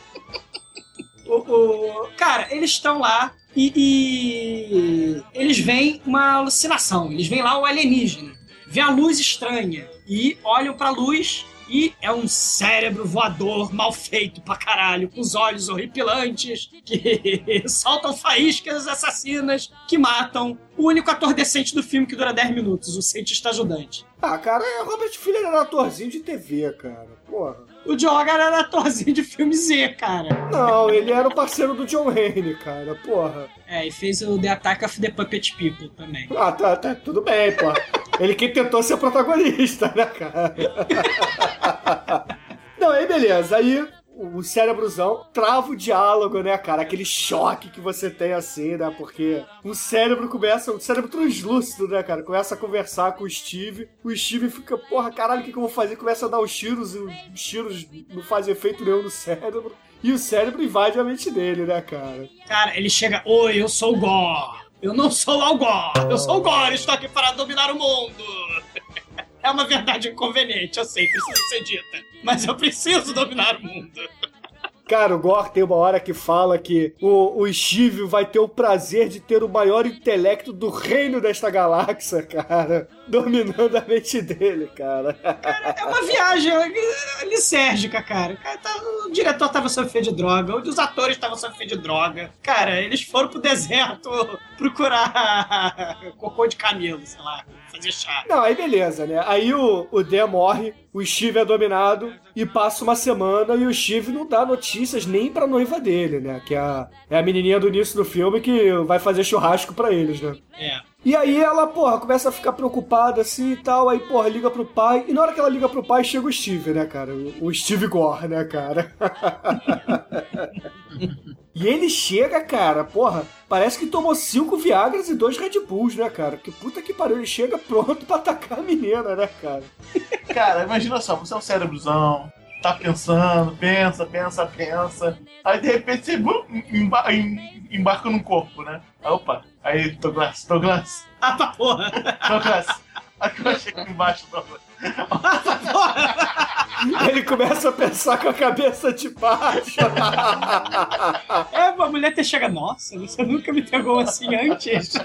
O, o- cara, eles estão lá e, e eles veem uma alucinação. Eles veem lá o alienígena. Vê a luz estranha e olham pra luz e é um cérebro voador mal feito pra caralho, com os olhos horripilantes, que soltam faíscas assassinas que matam o único ator decente do filme que dura 10 minutos, o cientista ajudante. Ah, cara, é Robert Filler era atorzinho de TV, cara. Porra. O Jogar era atorzinho de filme Z, cara. Não, ele era o parceiro do John Wayne, cara. Porra. É, e fez o The Attack of the Puppet People também. Ah, tá, tá, tudo bem, pô. Ele que tentou ser protagonista, né, cara? Não, aí beleza. Aí o cérebrozão trava o diálogo, né, cara? Aquele choque que você tem assim, né? Porque o cérebro começa, o cérebro translúcido, né, cara? Começa a conversar com o Steve. O Steve fica, porra, caralho, o que, que eu vou fazer? Começa a dar os tiros e os tiros não fazem efeito nenhum no cérebro. E o cérebro invade a mente dele, né, cara? Cara, ele chega, oi, eu sou o Gore. Eu não sou o Algor. Eu sou o Gore, estou aqui para dominar o mundo. É uma verdade inconveniente, eu sei, precisa ser dita. Mas eu preciso dominar o mundo. Cara, o Gore tem uma hora que fala que o, o Steve vai ter o prazer de ter o maior intelecto do reino desta galáxia, cara. Dominando a mente dele, cara. Cara, é uma viagem lisérgica, cara. Tá- o diretor tava fé de droga, os atores estavam fé de droga. Cara, eles foram pro deserto procurar cocô de camelo, sei lá, fazer chá. Não, aí beleza, né? Aí o, o Dan morre, o Steve é dominado e passa uma semana e o Steve não dá notícias nem pra noiva dele, né? Que é a, é a menininha do início do filme que vai fazer churrasco pra eles, né? É. E aí ela, porra, começa a ficar preocupada assim e tal, aí, porra, liga pro pai. E na hora que ela liga pro pai, chega o Steve, né, cara? O, Steve Gore, né, cara? e ele chega, cara, porra, parece que tomou cinco Viagras e dois Red Bulls, né, cara? Que puta que pariu, ele chega pronto pra atacar a menina, né, cara? Cara, imagina só, você é um cérebrozão, tá pensando, pensa, pensa, pensa. Aí de repente você embarca num corpo, né? Aí, opa, aí Douglas, Douglas, Ah, pra porra! Douglas. Eu achei aqui embaixo, Douglas. Ele começa a pensar com a cabeça de baixo. É, a mulher até chega, nossa, você nunca me pegou assim antes.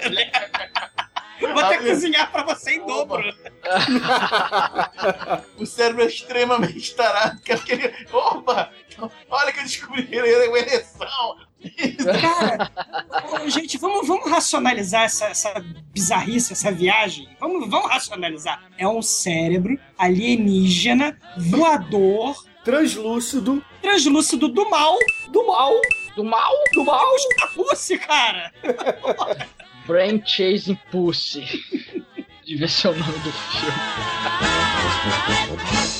Vou até cozinhar pra você em dobro. O cérebro é extremamente tarado, que aquele. Opa! Olha que eu descobri ele é uma ereção! Cara, gente, vamos, vamos racionalizar essa, essa bizarrice, essa viagem. Vamos, vamos racionalizar. É um cérebro alienígena, voador, Translúcido. translúcido do mal. Do mal. Do mal? Do mal. Pussy, cara! Brain Chasing Pussy. Devia ser o nome do filme.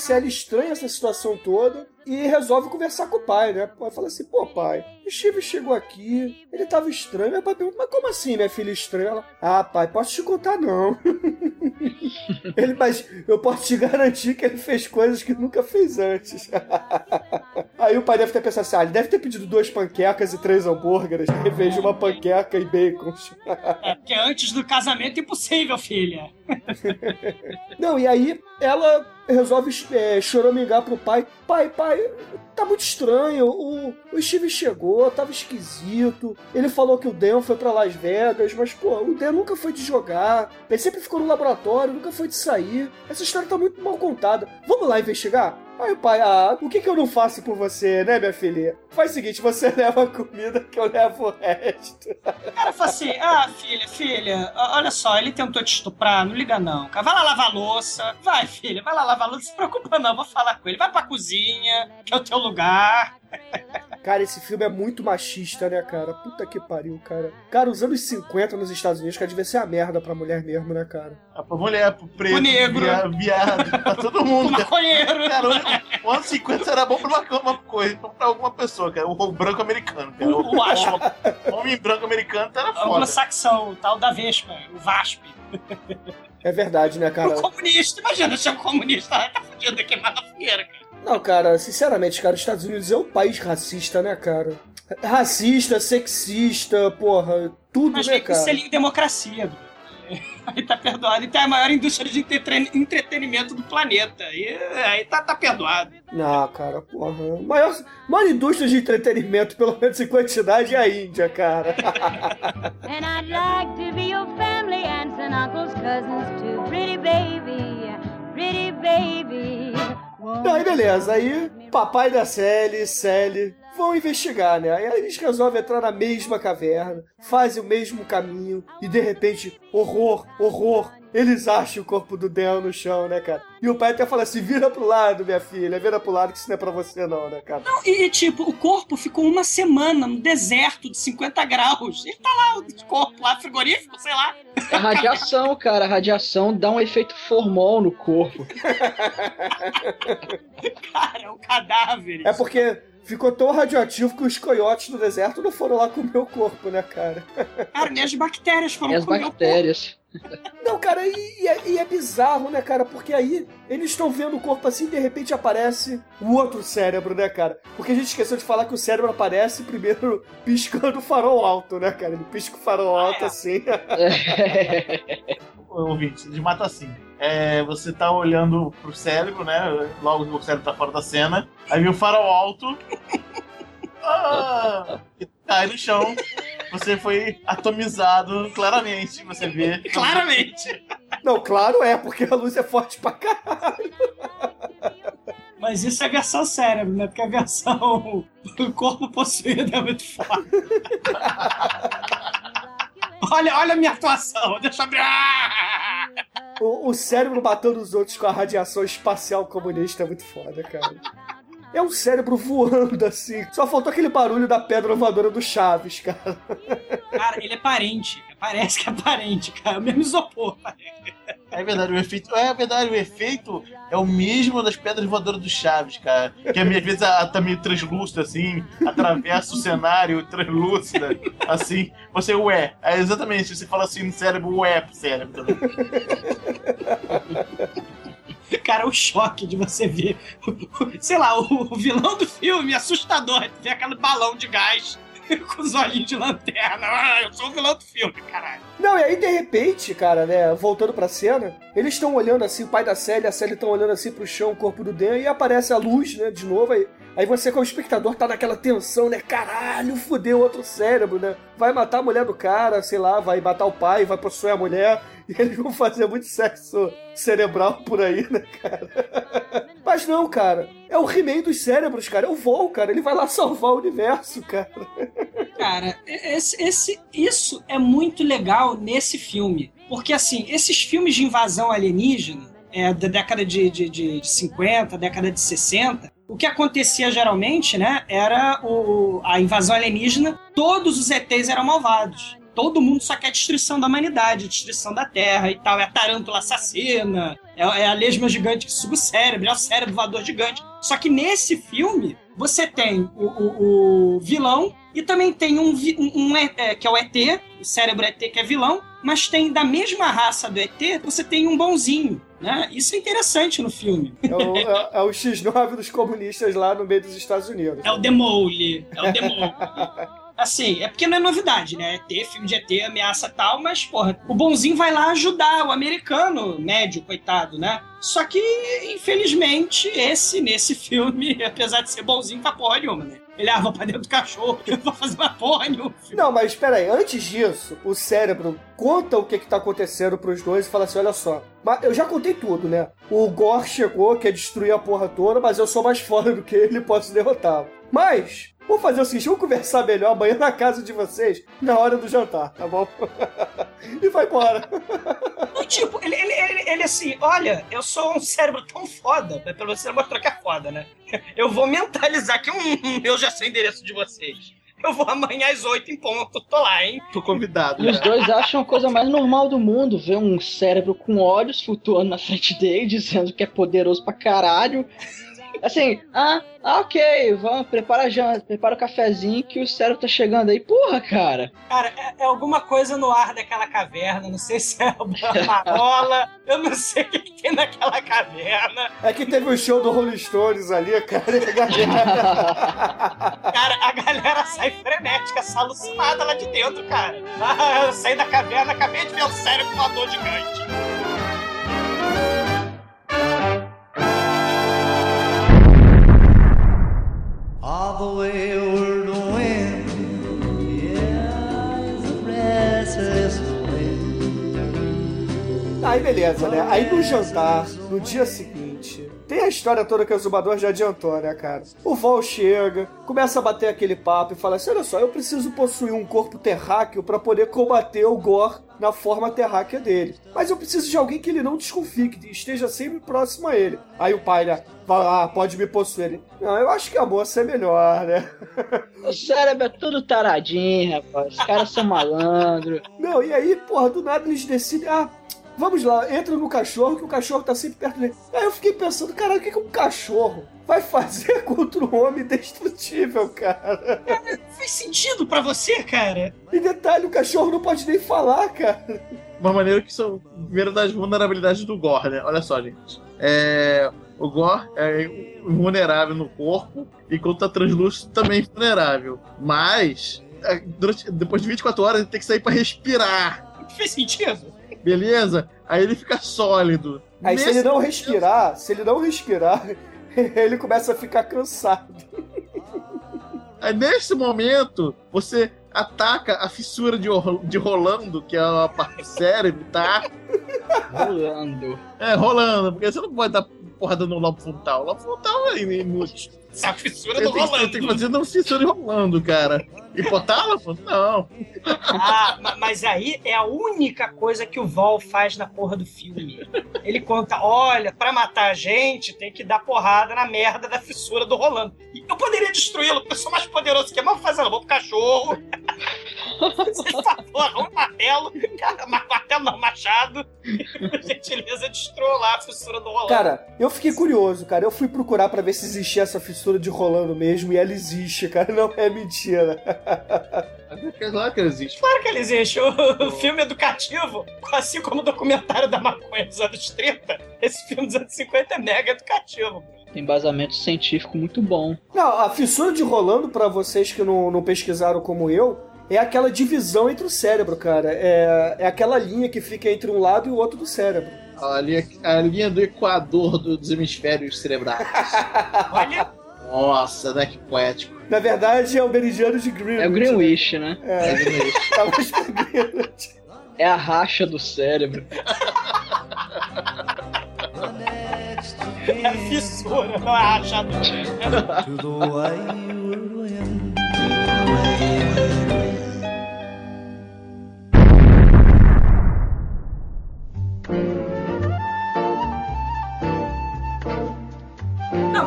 A Sally estranha essa situação toda e resolve conversar com o pai, né? Fala assim, pô, pai, Steve chegou aqui, ele tava estranho. Meu pai mas como assim, minha filha estranha? Ela, ah, pai, posso te contar não. ele, mas eu posso te garantir que ele fez coisas que nunca fez antes. Aí o pai deve ter pensado assim, ah, ele deve ter pedido duas panquecas e três hambúrgueres, em vez de uma panqueca e bacon. É porque antes do casamento é impossível, filha. Não, e aí ela resolve é, choramingar pro pai. Pai, pai, tá muito estranho. O, o Steve chegou, tava esquisito. Ele falou que o Dan foi pra Las Vegas, mas, pô, o Dan nunca foi de jogar. Ele sempre ficou no laboratório, nunca foi de sair. Essa história tá muito mal contada. Vamos lá investigar? Aí o pai, ah, o que que eu não faço por você, né, minha filha? Faz o seguinte, você leva a comida que eu levo o resto. Cara fala assim: ah, filha, filha, olha só, ele tentou te estuprar, não liga não. Cara. Vai lá lavar louça. Vai, filha, vai lá lavar louça. Não se preocupa não, vou falar com ele. Vai pra cozinha, que é o teu lugar. Cara, esse filme é muito machista, né, cara? Puta que pariu, cara. Cara, os anos 50 nos Estados Unidos, cara, devia ser a merda pra mulher mesmo, né, cara? Ah, Pra mulher, pro preto, Pro negro. via- viado, pra todo mundo. Pro maconheiro. Cara, o- o ano 50 era bom pra uma, uma coisa, pra alguma pessoa, cara. O, o branco americano, cara. O- o Aspa. o homem branco americano era foda. Anglo-saxão, tal da Vespa, o VASP. É verdade, né, cara? O comunista, imagina ser um comunista, tá fudido queimado na fogueira, cara. Não, cara, sinceramente, cara, os Estados Unidos é um país racista, né, cara? Racista, sexista, porra, tudo, Mas né, com cara? selinho democracia, Bruno. Aí tá perdoado. E tem a maior indústria de entreten- entretenimento do planeta. E aí tá, tá perdoado. Não, cara, porra. Maior, maior indústria de entretenimento, pelo menos em quantidade, é a Índia, cara. And I'd like to be your family aunts and uncles, cousins too. Pretty baby, pretty baby. Aí beleza, aí papai da Sally, Sally, vão investigar, né? Aí eles resolvem entrar na mesma caverna, fazem o mesmo caminho e de repente, horror, horror, eles acham o corpo do Dan no chão, né, cara? E o pai até fala assim: vira pro lado, minha filha, vira pro lado, que isso não é pra você, não, né, cara? Não, e, tipo, o corpo ficou uma semana no deserto de 50 graus. Ele tá lá, o corpo lá, frigorífico, sei lá. A radiação, cara, a radiação dá um efeito formol no corpo. Cara, é um cadáver. É porque ficou tão radioativo que os coiotes do deserto não foram lá comer o corpo, né, cara? Cara, nem as bactérias foram E as comer bactérias. Não, cara, e, e é, e é bizarro, né, cara? Porque aí eles estão vendo o corpo assim e de repente aparece o outro cérebro, né, cara? Porque a gente esqueceu de falar que o cérebro aparece primeiro piscando o farol alto, né, cara? Ele pisca o farol alto assim. ouvinte, de mata assim. É, você tá olhando pro cérebro, né? Logo o cérebro tá fora da cena. Aí vem o farol alto. Ah, e cai no chão. Você foi atomizado, claramente. Você vê. Claramente. Não, claro é, porque a luz é forte pra caralho. Mas isso é versão cérebro, né? Porque a versão do corpo possuído é muito forte. olha, olha a minha atuação. Deixa eu abrir. O, o cérebro matando os outros com a radiação espacial comunista é muito foda, cara. É um cérebro voando assim. Só faltou aquele barulho da pedra voadora do Chaves, cara. Cara, ele é parente. Parece que é parente, cara. O mesmo isopor. É verdade, o efeito. É verdade, o efeito é o mesmo das pedras voadoras do Chaves, cara. Que às vezes ela tá meio translúcida, assim, atravessa o cenário translúcida, assim. Você, ué. É exatamente, você fala assim no cérebro, ué pro cérebro também. Cara, o choque de você ver, sei lá, o vilão do filme assustador, ver aquele balão de gás com os olhinhos de lanterna. Ah, eu sou o vilão do filme, caralho. Não, e aí de repente, cara, né, voltando pra cena, eles estão olhando assim, o pai da Sally a Sally estão olhando assim pro chão, o corpo do Dan, e aparece a luz, né, de novo, aí, aí você como espectador tá naquela tensão, né, caralho, fudeu outro cérebro, né, vai matar a mulher do cara, sei lá, vai matar o pai, vai possuir a mulher, e eles vão fazer muito sexo cerebral por aí, né, cara? Mas não, cara, é o He-Man dos cérebros, cara, é o Vol, cara, ele vai lá salvar o universo, cara. Cara, esse, esse, isso é muito legal nesse filme. Porque, assim, esses filmes de invasão alienígena, é, da década de, de, de 50, década de 60, o que acontecia geralmente, né, era o, a invasão alienígena, todos os ETs eram malvados. Todo mundo só quer destruição da humanidade, destruição da Terra e tal. É a tarântula assassina, é, é a lesma gigante que suga o cérebro, é o cérebro voador gigante. Só que nesse filme, você tem o, o, o vilão e também tem um, um, um é, que é o ET, o cérebro ET que é vilão, mas tem da mesma raça do ET, você tem um bonzinho. Né? Isso é interessante no filme. É o, é- é o X9 dos comunistas lá no meio dos Estados Unidos. É o Demole. É o Demole. Assim, é porque não é novidade, né? ET, filme de ET, ameaça tal, mas, porra, o bonzinho vai lá ajudar o americano médio, coitado, né? Só que, infelizmente, esse, nesse filme, apesar de ser bonzinho, tá porra nenhuma, né? Ele ah, vou pra dentro do cachorro, vou fazer uma porra nenhuma. Não, mas espera aí, antes disso, o cérebro conta o que que tá acontecendo pros dois e fala assim, olha só, mas eu já contei tudo, né? O Gor chegou, quer destruir a porra toda, mas eu sou mais foda do que ele e posso derrotá-lo. Mas, vamos fazer o seguinte, vamos conversar melhor amanhã na casa de vocês, na hora do jantar, tá bom? e vai embora. Não, tipo, ele, ele, ele, ele assim, olha, eu sou um cérebro tão foda, pelo menos você mostrou que é foda, né? Eu vou mentalizar que um, eu já sei o endereço de vocês. Eu vou amanhã às oito em ponto, tô lá, hein? Tô convidado. E os né? dois acham a coisa mais normal do mundo, ver um cérebro com olhos flutuando na frente dele, dizendo que é poderoso pra caralho. Assim, ah, ah, ok, vamos, prepara a janta, prepara o cafezinho que o cérebro tá chegando aí. Porra, cara. Cara, é, é alguma coisa no ar daquela caverna, não sei se é uma marola, eu não sei o que, que tem naquela caverna. É que teve o show do Rolling Stones ali, cara, e a galera... Cara, a galera sai frenética, sai alucinada lá de dentro, cara. Ah, eu saí da caverna, acabei de ver o cérebro voador gigante. Aí beleza, né? Aí no jantar, no dia seguinte, tem a história toda que o Zumbador já adiantou, né, cara? O Vol chega, começa a bater aquele papo e fala assim: olha só, eu preciso possuir um corpo terráqueo para poder combater o Gore na forma terráquea dele. Mas eu preciso de alguém que ele não desconfie, que esteja sempre próximo a ele. Aí o pai, né? Fala, ah, pode me possuir. Ele, Não, eu acho que a moça é melhor, né? O cérebro é tudo taradinho, rapaz. Os caras são malandros. Não, e aí, porra, do nada eles decidem, ah, vamos lá, entra no cachorro, que o cachorro tá sempre perto dele. Aí eu fiquei pensando, caralho, o que, que um cachorro vai fazer contra um homem destrutível, cara? Faz sentido pra você, cara? E detalhe, o cachorro não pode nem falar, cara. Uma maneira que são primeiro das vulnerabilidades do Gore, né? Olha só, gente. É, o Gore é vulnerável no corpo, enquanto tá translúcido também é vulnerável. Mas, é, durante- depois de 24 horas, ele tem que sair pra respirar. Faz sentido? Beleza? Aí ele fica sólido. Aí se Nesse ele não momento- respirar, se ele não respirar, ele começa a ficar cansado. Aí, nesse momento, você ataca a fissura de, de Rolando, que é a parte do cérebro, tá? Rolando. É, rolando, porque você não pode dar porrada no lobo frontal. O lobo frontal é inútil. Essa fissura Você do rolando. tem que fazer uma fissura rolando, cara. Hipotálamo? Não. Ah, ma- mas aí é a única coisa que o Vol faz na porra do filme. Ele conta: olha, pra matar a gente tem que dar porrada na merda da fissura do Rolando. Eu poderia destruí-lo, porque eu sou mais poderoso que é, mas fazendo bom pro cachorro. Por favor, arruma um martelo. Cara, martelo não, machado. Por gentileza, destrua lá a fissura do Rolando. Cara, eu fiquei curioso, cara. Eu fui procurar pra ver se existia essa fissura de rolando mesmo, e ela existe, cara. Não é mentira. É claro que existe. Claro que ele existe. O, o filme educativo, assim como o documentário da maconha dos anos 30, esse filme dos anos 50 é mega educativo. Tem embasamento científico muito bom. Não, a fissura de rolando, pra vocês que não, não pesquisaram como eu, é aquela divisão entre o cérebro, cara. É, é aquela linha que fica entre um lado e o outro do cérebro. A linha, a linha do equador do- dos hemisférios cerebrais. Olha, Nossa, né? Que poético. Na verdade, é o meridiano de Greenwich. É o Greenwich, né? É, tá mais pra Greenwich. É a racha do cérebro. é a fissura, não é a rachadura. Não,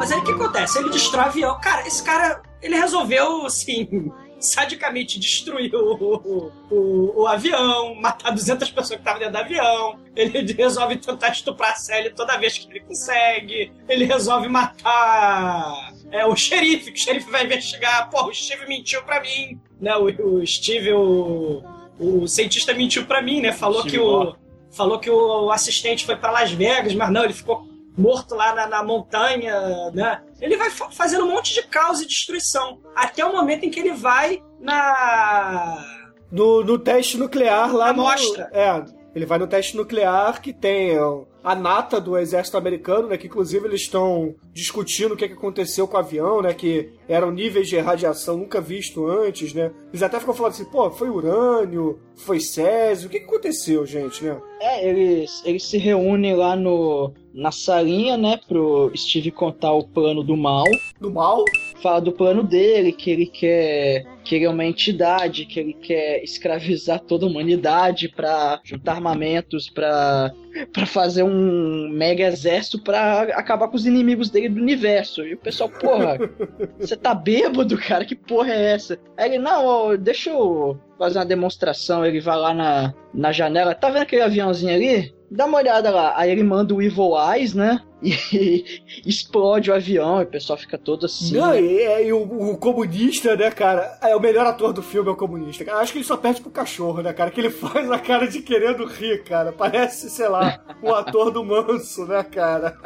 mas aí o que acontece? Ele destrói o avião. Cara, esse cara, ele resolveu, assim, sadicamente destruir o, o, o, o avião, matar 200 pessoas que estavam dentro do avião. Ele resolve tentar estuprar a Sally toda vez que ele consegue. Ele resolve matar é, o xerife, que o xerife vai investigar. Porra, o Steve mentiu pra mim. Né? O, o Steve, o, o cientista mentiu pra mim, né? Falou Steve que o falou que o assistente foi pra Las Vegas, mas não, ele ficou morto lá na, na montanha, né? Ele vai fa- fazendo um monte de caos e destruição. Até o momento em que ele vai na. No, no teste nuclear lá Na no... mostra. É, ele vai no teste nuclear que tem a nata do exército americano, né? Que inclusive eles estão discutindo o que, que aconteceu com o avião, né? Que eram níveis de radiação nunca visto antes, né? Eles até ficam falando assim, pô, foi urânio, foi césio, o que, que aconteceu, gente, né? É, eles, eles se reúnem lá no, na salinha, né, pro Steve contar o plano do mal. Do mal? Fala do plano dele, que ele quer que ele é uma entidade, que ele quer escravizar toda a humanidade pra juntar armamentos, pra para fazer um mega exército pra acabar com os inimigos dele do universo. E o pessoal, porra, você tá bêbado, cara? Que porra é essa? Aí ele, não, deixa eu fazer uma demonstração. Ele vai lá na, na janela, tá vendo aquele aviãozinho ali? Dá uma olhada lá. Aí ele manda o Evil Eyes, né? E explode o avião e o pessoal fica todo assim. Não, e, e o, o comunista, né, cara? É o melhor ator do filme é o comunista. cara. Acho que ele só perde pro cachorro, né, cara? Que ele faz a cara de querendo rir, cara. Parece, sei lá, um ator do manso, né, cara?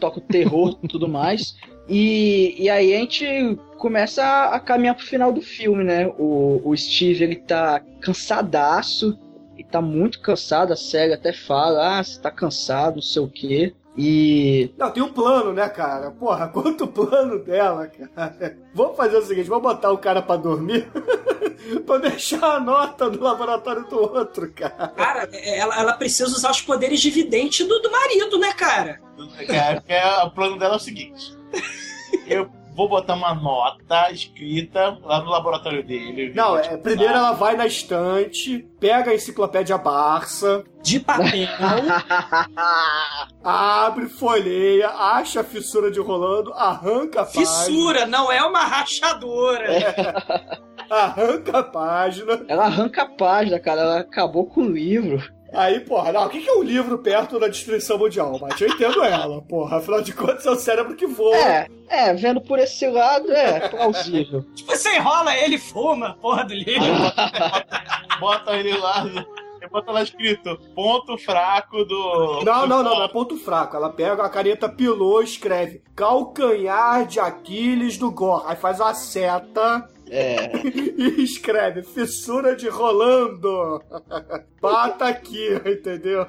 toca o terror e tudo mais. E, e aí a gente começa a, a caminhar pro final do filme, né? O, o Steve, ele tá cansadaço, e tá muito cansado, a série até fala, ah, você tá cansado, não sei o quê. E. Não, tem um plano, né, cara? Porra, quanto plano dela, cara? Vamos fazer o seguinte: vamos botar o cara pra dormir pra deixar a nota no laboratório do outro, cara. Cara, ela, ela precisa usar os poderes de vidente do, do marido, né, cara? É- o plano dela é o seguinte: eu vou botar uma nota escrita lá no laboratório dele. Não, é, primeiro ela vai na estante, pega a enciclopédia Barça. De papel. abre, folheia, acha a fissura de rolando, arranca a página. Fissura, não é uma rachadora. Arranca a página. Ela arranca a página, cara. Ela acabou com o livro. Aí, porra, não, o que que é um livro perto da destruição mundial? Mas eu entendo ela, porra. Afinal de contas, é o cérebro que voa. É, é, vendo por esse lado, é plausível. Tipo, você enrola ele e fuma a porra do livro. Bota ele lá. Bota lá escrito ponto fraco do. Não, não, não, não é ponto fraco. Ela pega a caneta pilô e escreve calcanhar de Aquiles do Gor. Aí faz uma seta. É. e escreve fissura de Rolando. Bata aqui, entendeu?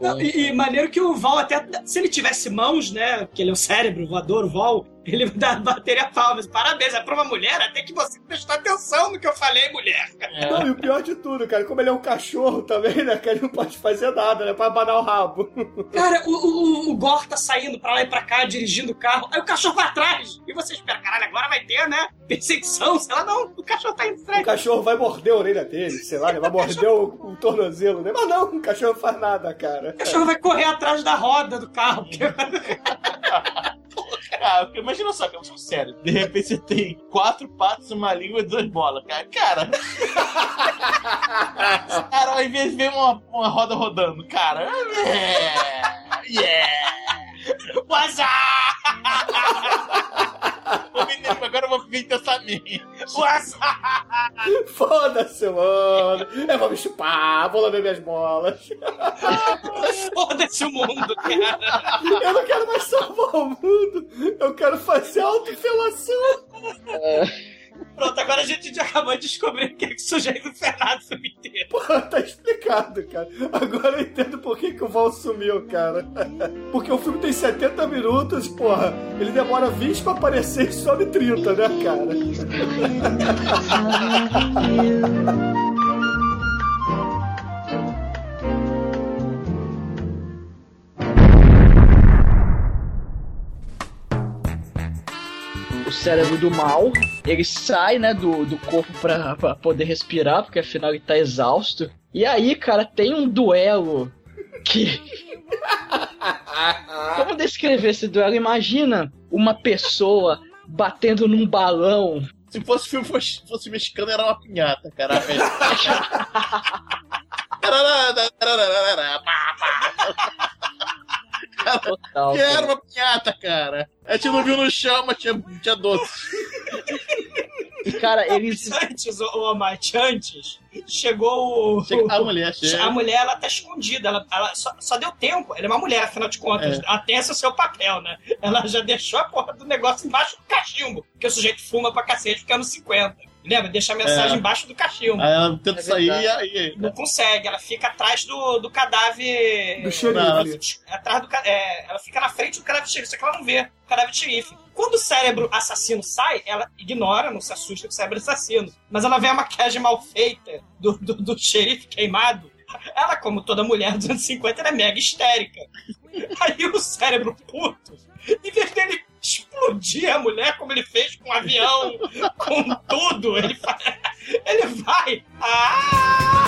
Não, e, e maneiro que o Val até. Se ele tivesse mãos, né? Porque ele é o cérebro voador, o Val, ele dá, bateria palmas. Parabéns, é pra uma mulher, até que você prestou atenção no que eu falei, mulher. Não, e o pior de tudo, cara, como ele é um cachorro também, né? Que ele não pode fazer nada, né? Pra abanar o rabo. Cara, o, o, o Gor tá saindo pra lá e pra cá, dirigindo o carro, aí o cachorro vai atrás. E você espera, caralho, agora vai ter, né? Perseguição, sei lá, não. O cachorro tá indo atrás. O cachorro vai morder a orelha dele, sei lá, né? Vai morder o, o tornozelo dele. Mas não, o cachorro não faz nada, cara. O cachorro vai correr atrás da roda do carro. Ah, porque imagina só, cara, eu sério. De repente você tem quatro patos, uma língua e duas bolas, cara. Cara. cara, ao invés de ver uma, uma roda rodando, cara. Yeah! Yeah! What's Vou vender, agora eu vou vender essa minha. Foda-se, mano. Eu vou me chupar, vou lamber minhas bolas. Foda-se o mundo, cara. Eu não quero mais salvar o mundo. Eu quero fazer autofelação. Pronto, agora a gente já acabou de descobrir o que é que o sujeito Fernando submeter. Pô, tá explicado, cara. Agora eu entendo por que, que o Val sumiu, cara. Porque o filme tem 70 minutos, porra. Ele demora 20 pra aparecer e sobe 30, né, cara? o cérebro do mal, ele sai, né, do, do corpo pra, pra poder respirar, porque afinal ele tá exausto. E aí, cara, tem um duelo que. Como descrever esse duelo? Imagina uma pessoa batendo num balão. Se fosse filme fosse, fosse mexicano, era uma pinhata, cara. Total, que era cara. uma pinhata, cara. A gente não viu no chão, mas tinha, tinha doce. E, cara, eles. Antes, ô Amate, antes, chegou o. Chega- a mulher chega. A mulher, ela tá escondida. Ela, ela só, só deu tempo. Ela é uma mulher, afinal de contas. É. Ela tem esse seu papel, né? Ela já deixou a porra do negócio embaixo do cachimbo. Porque o sujeito fuma pra cacete, porque é nos 50. Lembra? Deixa a mensagem É. embaixo do cachimbo. Aí ela tenta É sair e aí. Não consegue, ela fica atrás do, do cadáver. Do xerife. Atrás do é, Ela fica na frente do cadáver de xerife, só que ela não vê o cadáver de xerife. Quando o cérebro assassino sai, ela ignora, não se assusta com o cérebro assassino. Mas ela vê a maquiagem mal feita do, do, do xerife queimado. Ela, como toda mulher dos anos 50, ela é mega histérica. Aí o cérebro puto, em vez dele explodir a mulher como ele fez com o avião, com tudo, ele, ele vai. Ah!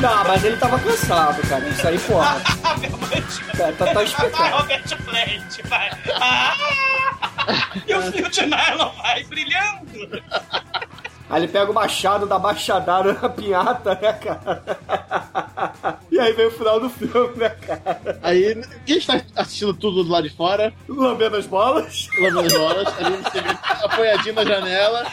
Não, mas ele tava cansado, cara. Isso aí, porra. Ah, meu Deus. Tá, tá, tá Vai, explicado. Robert Plant, vai. Ah! E o fio de nylon vai brilhando. Aí ele pega o machado da machadada na pinhata, né, cara? E aí vem o final do filme, né, cara? Aí, quem está assistindo tudo do lado de fora, Lambendo as bolas. lavando as bolas, ali você vê apoiadinho na janela.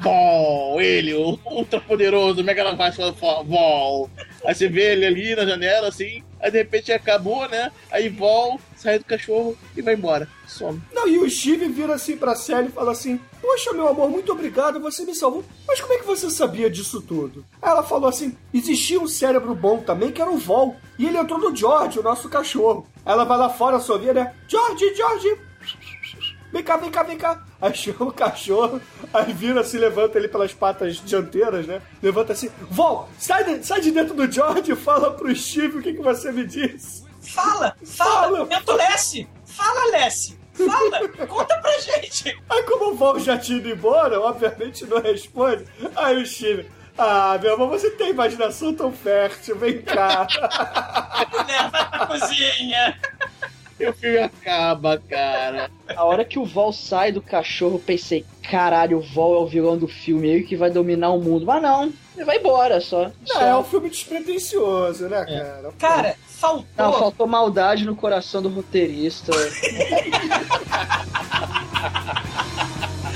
Bom, ele, o ultra poderoso, mega lavagem, bom. Aí você vê ele ali na janela, assim, aí de repente acabou, né? Aí volta, sai do cachorro e vai embora. Some. Não, e o Steve vira assim pra Sally e fala assim: Poxa, meu amor, muito obrigado, você me salvou. Mas como é que você sabia disso tudo? Aí ela falou assim: existia um cérebro bom também, que era o Vol. E ele entrou no George, o nosso cachorro. Ela vai lá fora, sorria, né? George, George! Vem cá, vem cá, vem cá. Aí chama o cachorro, aí vira, se levanta ele pelas patas dianteiras, né? Levanta assim, Vol, sai de, sai de dentro do George e fala pro Steve o que, que você me disse. Fala, fala, momento Lessie. Fala, Lessie. Fala, conta pra gente. Aí como o Vol já tinha ido embora, obviamente não responde. Aí o Steve, ah, meu amor, você tem imaginação tão fértil, vem cá. Leva pra cozinha. E o filme acaba, cara. A hora que o Vol sai do cachorro, eu pensei, caralho, o Vol é o vilão do filme, ele que vai dominar o mundo. Mas não, ele vai embora só. Não, Só. é um filme despretensioso, né, cara? Cara, faltou. Não, faltou maldade no coração do roteirista.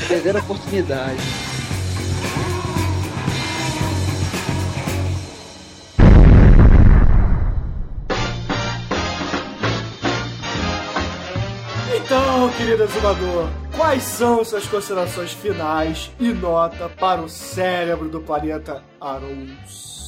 Perderam a oportunidade. Então, querido exumador, quais são suas considerações finais e nota para o cérebro do planeta Arous?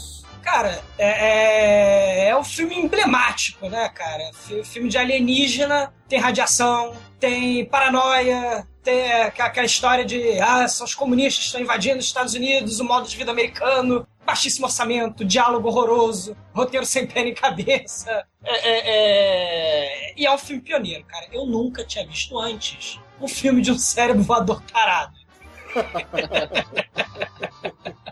Cara, é, é, é um filme emblemático, né, cara? Fi- Filme de alienígena, tem radiação, tem paranoia, tem aquela história de ah, são os comunistas que estão invadindo os Estados Unidos, o modo de vida americano, baixíssimo orçamento, diálogo horroroso, roteiro sem pé nem cabeça. É, é, é, E é um filme pioneiro, cara. Eu nunca tinha visto antes um filme de um cérebro voador tarado.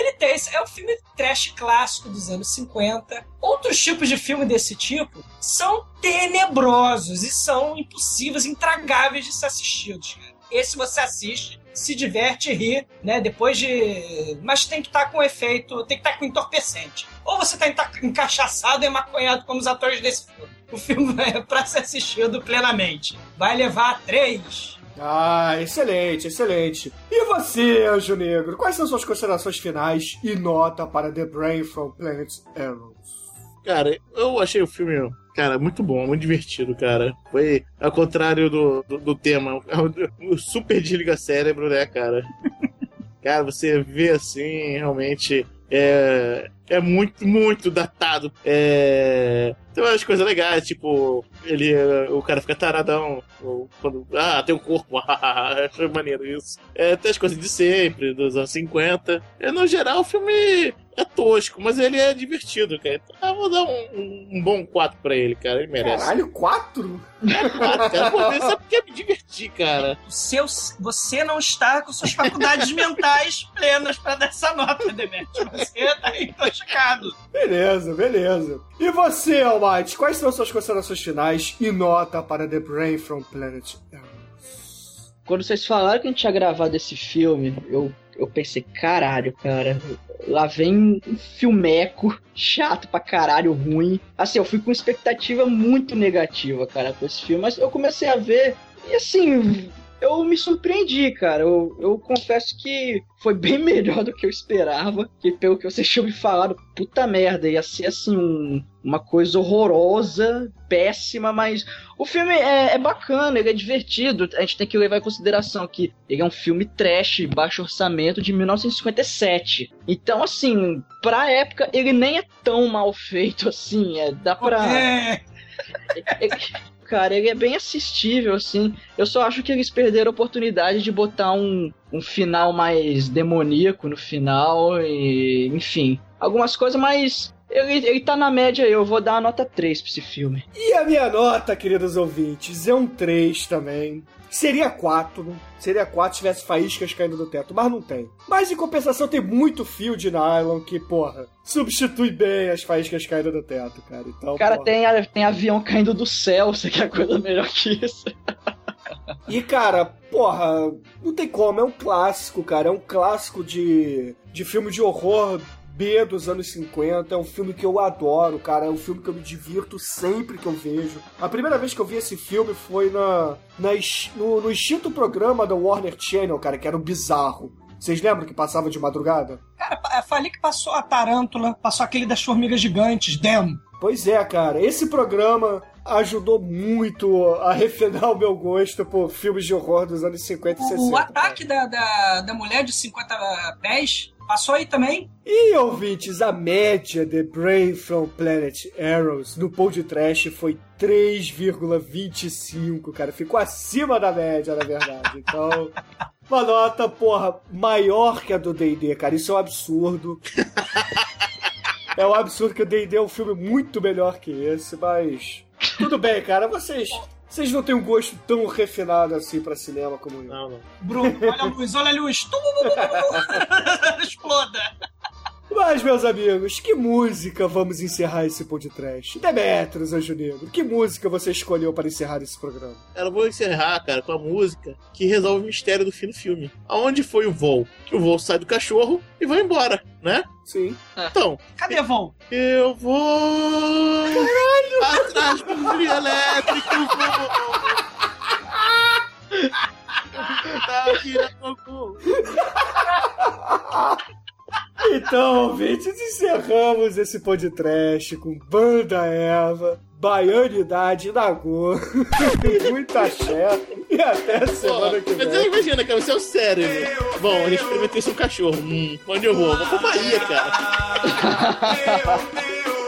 Ele tem, é um filme trash clássico dos anos 50. Outros tipos de filme desse tipo são tenebrosos e são impossíveis, intragáveis de ser assistidos. Esse você assiste, se diverte, ri, né? Depois de. Mas tem que estar com efeito, tem que estar com entorpecente. Ou você tá enta- encaixaçado e maconhado como os atores desse filme. O filme é pra ser assistido plenamente. Vai levar três. Ah, excelente, excelente. E você, Anjo Negro, quais são suas considerações finais e nota para The Brain from Planet Arrows? Cara, eu achei o filme, cara, muito bom, muito divertido, cara. Foi ao contrário do, do, do tema, o super desliga cérebro, né, cara? Cara, você vê assim, realmente é, é muito, muito datado. É, tem umas coisas legais, tipo, ele, o cara fica taradão. Quando, ah, tem um corpo, achei maneiro isso. É, tem as coisas de sempre, dos anos 50. É, no geral, o filme é tosco, mas ele é divertido, cara. Então, eu vou dar um, um- um bom 4 pra ele, cara. Ele merece. Caralho, quatro? É 4, cara. Pô, só porque eu me diverti, cara. O seu, você não está com suas faculdades mentais plenas pra dar essa nota, Demetrio. Você tá intoxicado. Beleza, beleza. E você, Almighty, quais são suas considerações finais e nota para The Brain from Planet Arrows? Quando vocês falaram que a gente tinha gravado esse filme, eu, eu pensei, caralho, cara, lá vem um filmeco chato pra caralho, ruim. Assim, eu fui com expectativa muito negativa, cara, com esse filme, mas eu comecei a ver e assim. Eu me surpreendi, cara. Eu, eu confesso que foi bem melhor do que eu esperava. Que pelo que vocês tinham me falado, puta merda, ia ser assim um- uma coisa horrorosa, péssima, mas o filme é, é bacana, ele é divertido. A gente tem que levar em consideração que ele é um filme trash, baixo orçamento de 1957. Então, assim, pra época, ele nem é tão mal feito assim. É, dá pra. É. Cara, ele é bem assistível, assim. Eu só acho que eles perderam a oportunidade de botar um, um final mais demoníaco no final, e. Enfim. Algumas coisas, mas. Ele, ele tá na média eu vou dar uma nota 3 pra esse filme. E a minha nota, queridos ouvintes, é um 3 também. Seria 4. Seria 4 se tivesse faíscas caindo do teto, mas não tem. Mas em compensação tem muito fio de nylon que, porra, substitui bem as faíscas caindo do teto, cara. Então, Cara, porra. tem, tem avião caindo do céu, você quer coisa melhor que isso? E, cara, porra, não tem como, é um clássico, cara. É um clássico de, de filme de horror B dos anos 50. É um filme que eu adoro, cara. É um filme que eu me divirto sempre que eu vejo. A primeira vez que eu vi esse filme foi na, na no, no extinto programa da Warner Channel, cara, que era o Bizarro. Vocês lembram que passava de madrugada? Cara, eu falei que passou a Tarântula, passou aquele das formigas gigantes, Dem. Pois é, cara. Esse programa ajudou muito a refinar o meu gosto por filmes de horror dos anos 50 e 60. O ataque da, da, da mulher de 50 pés passou aí também. E, ouvintes, a média de Brain from Planet Arrows no Pão de Trash foi 3,25, cara. Ficou acima da média, na verdade. Então, uma nota, porra, maior que a do D&D, cara. Isso é um absurdo. É um absurdo que o D&D é um filme muito melhor que esse, mas... Tudo bem, cara. Vocês... Vocês não têm um gosto tão refinado assim pra cinema como eu. Não, não. Bruno, olha a luz, olha a luz. Exploda. Mas, meus amigos, que música vamos encerrar esse podcast? Demetrios, Anjo Negro, que música você escolheu para encerrar esse programa? Eu vou encerrar, cara, com a música que resolve o mistério do fim do filme. Aonde foi o voo? Que o voo sai do cachorro e vai embora, né? Sim. Então, Cadê Von? eu vou. Caralho! Atrás do trio elétrico, vou. Tá aqui na. Então, ouvintes, encerramos esse podcast com Banda Eva, Baianidade Nagô, muita axé e até semana que Mas você vem. imagina, cara, você é o cérebro. Bom, a gente experimentou isso com cachorro. Hum, onde eu vou? Vou pra Bahia, cara.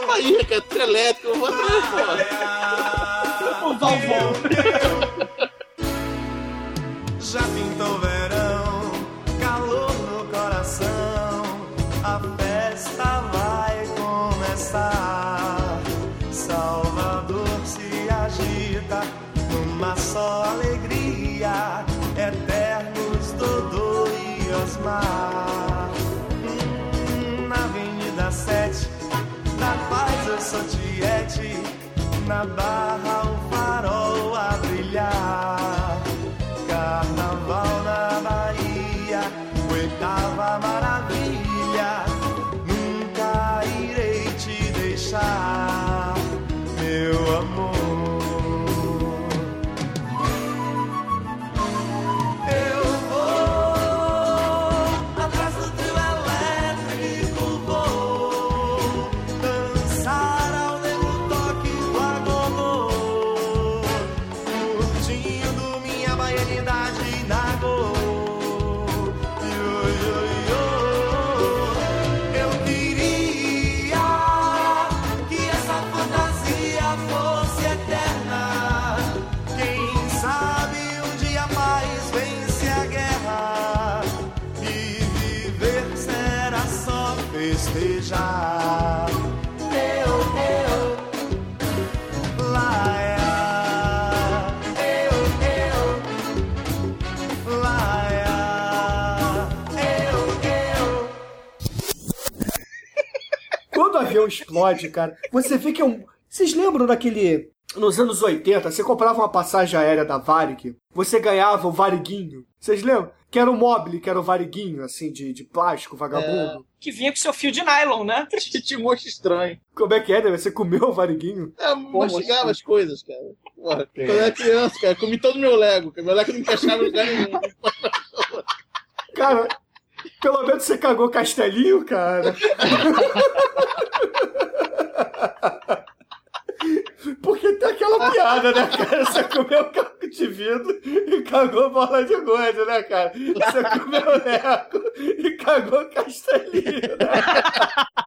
Bahia, cara, trio elétrico, eu vou atrás, pô. O Valvão. Já pintou verão, na Avenida 7, na paz eu sou tiete, na barra o farol a brilhar. Explode, cara, você vê que é um. Vocês lembram daquele. Nos anos 80, você comprava uma passagem aérea da Varig, você ganhava o variguinho. Vocês lembram? Que era o mobile, que era o variguinho, assim, de, de plástico, vagabundo. Que vinha com seu fio de nylon, né? Que moço estranho. Como é que é, né? Você comeu o variguinho? É, mastigava as coisas, cara. Porra, quando eu era criança, cara, comi todo meu Lego, cara. Meu Lego não encaixava em lugar nenhum. Cara, pelo menos você cagou castelinho, cara. Porque tem aquela piada, né, cara? Você comeu caco de vidro e cagou bola de gude, né, cara? Você comeu Lego e cagou castelinho, né?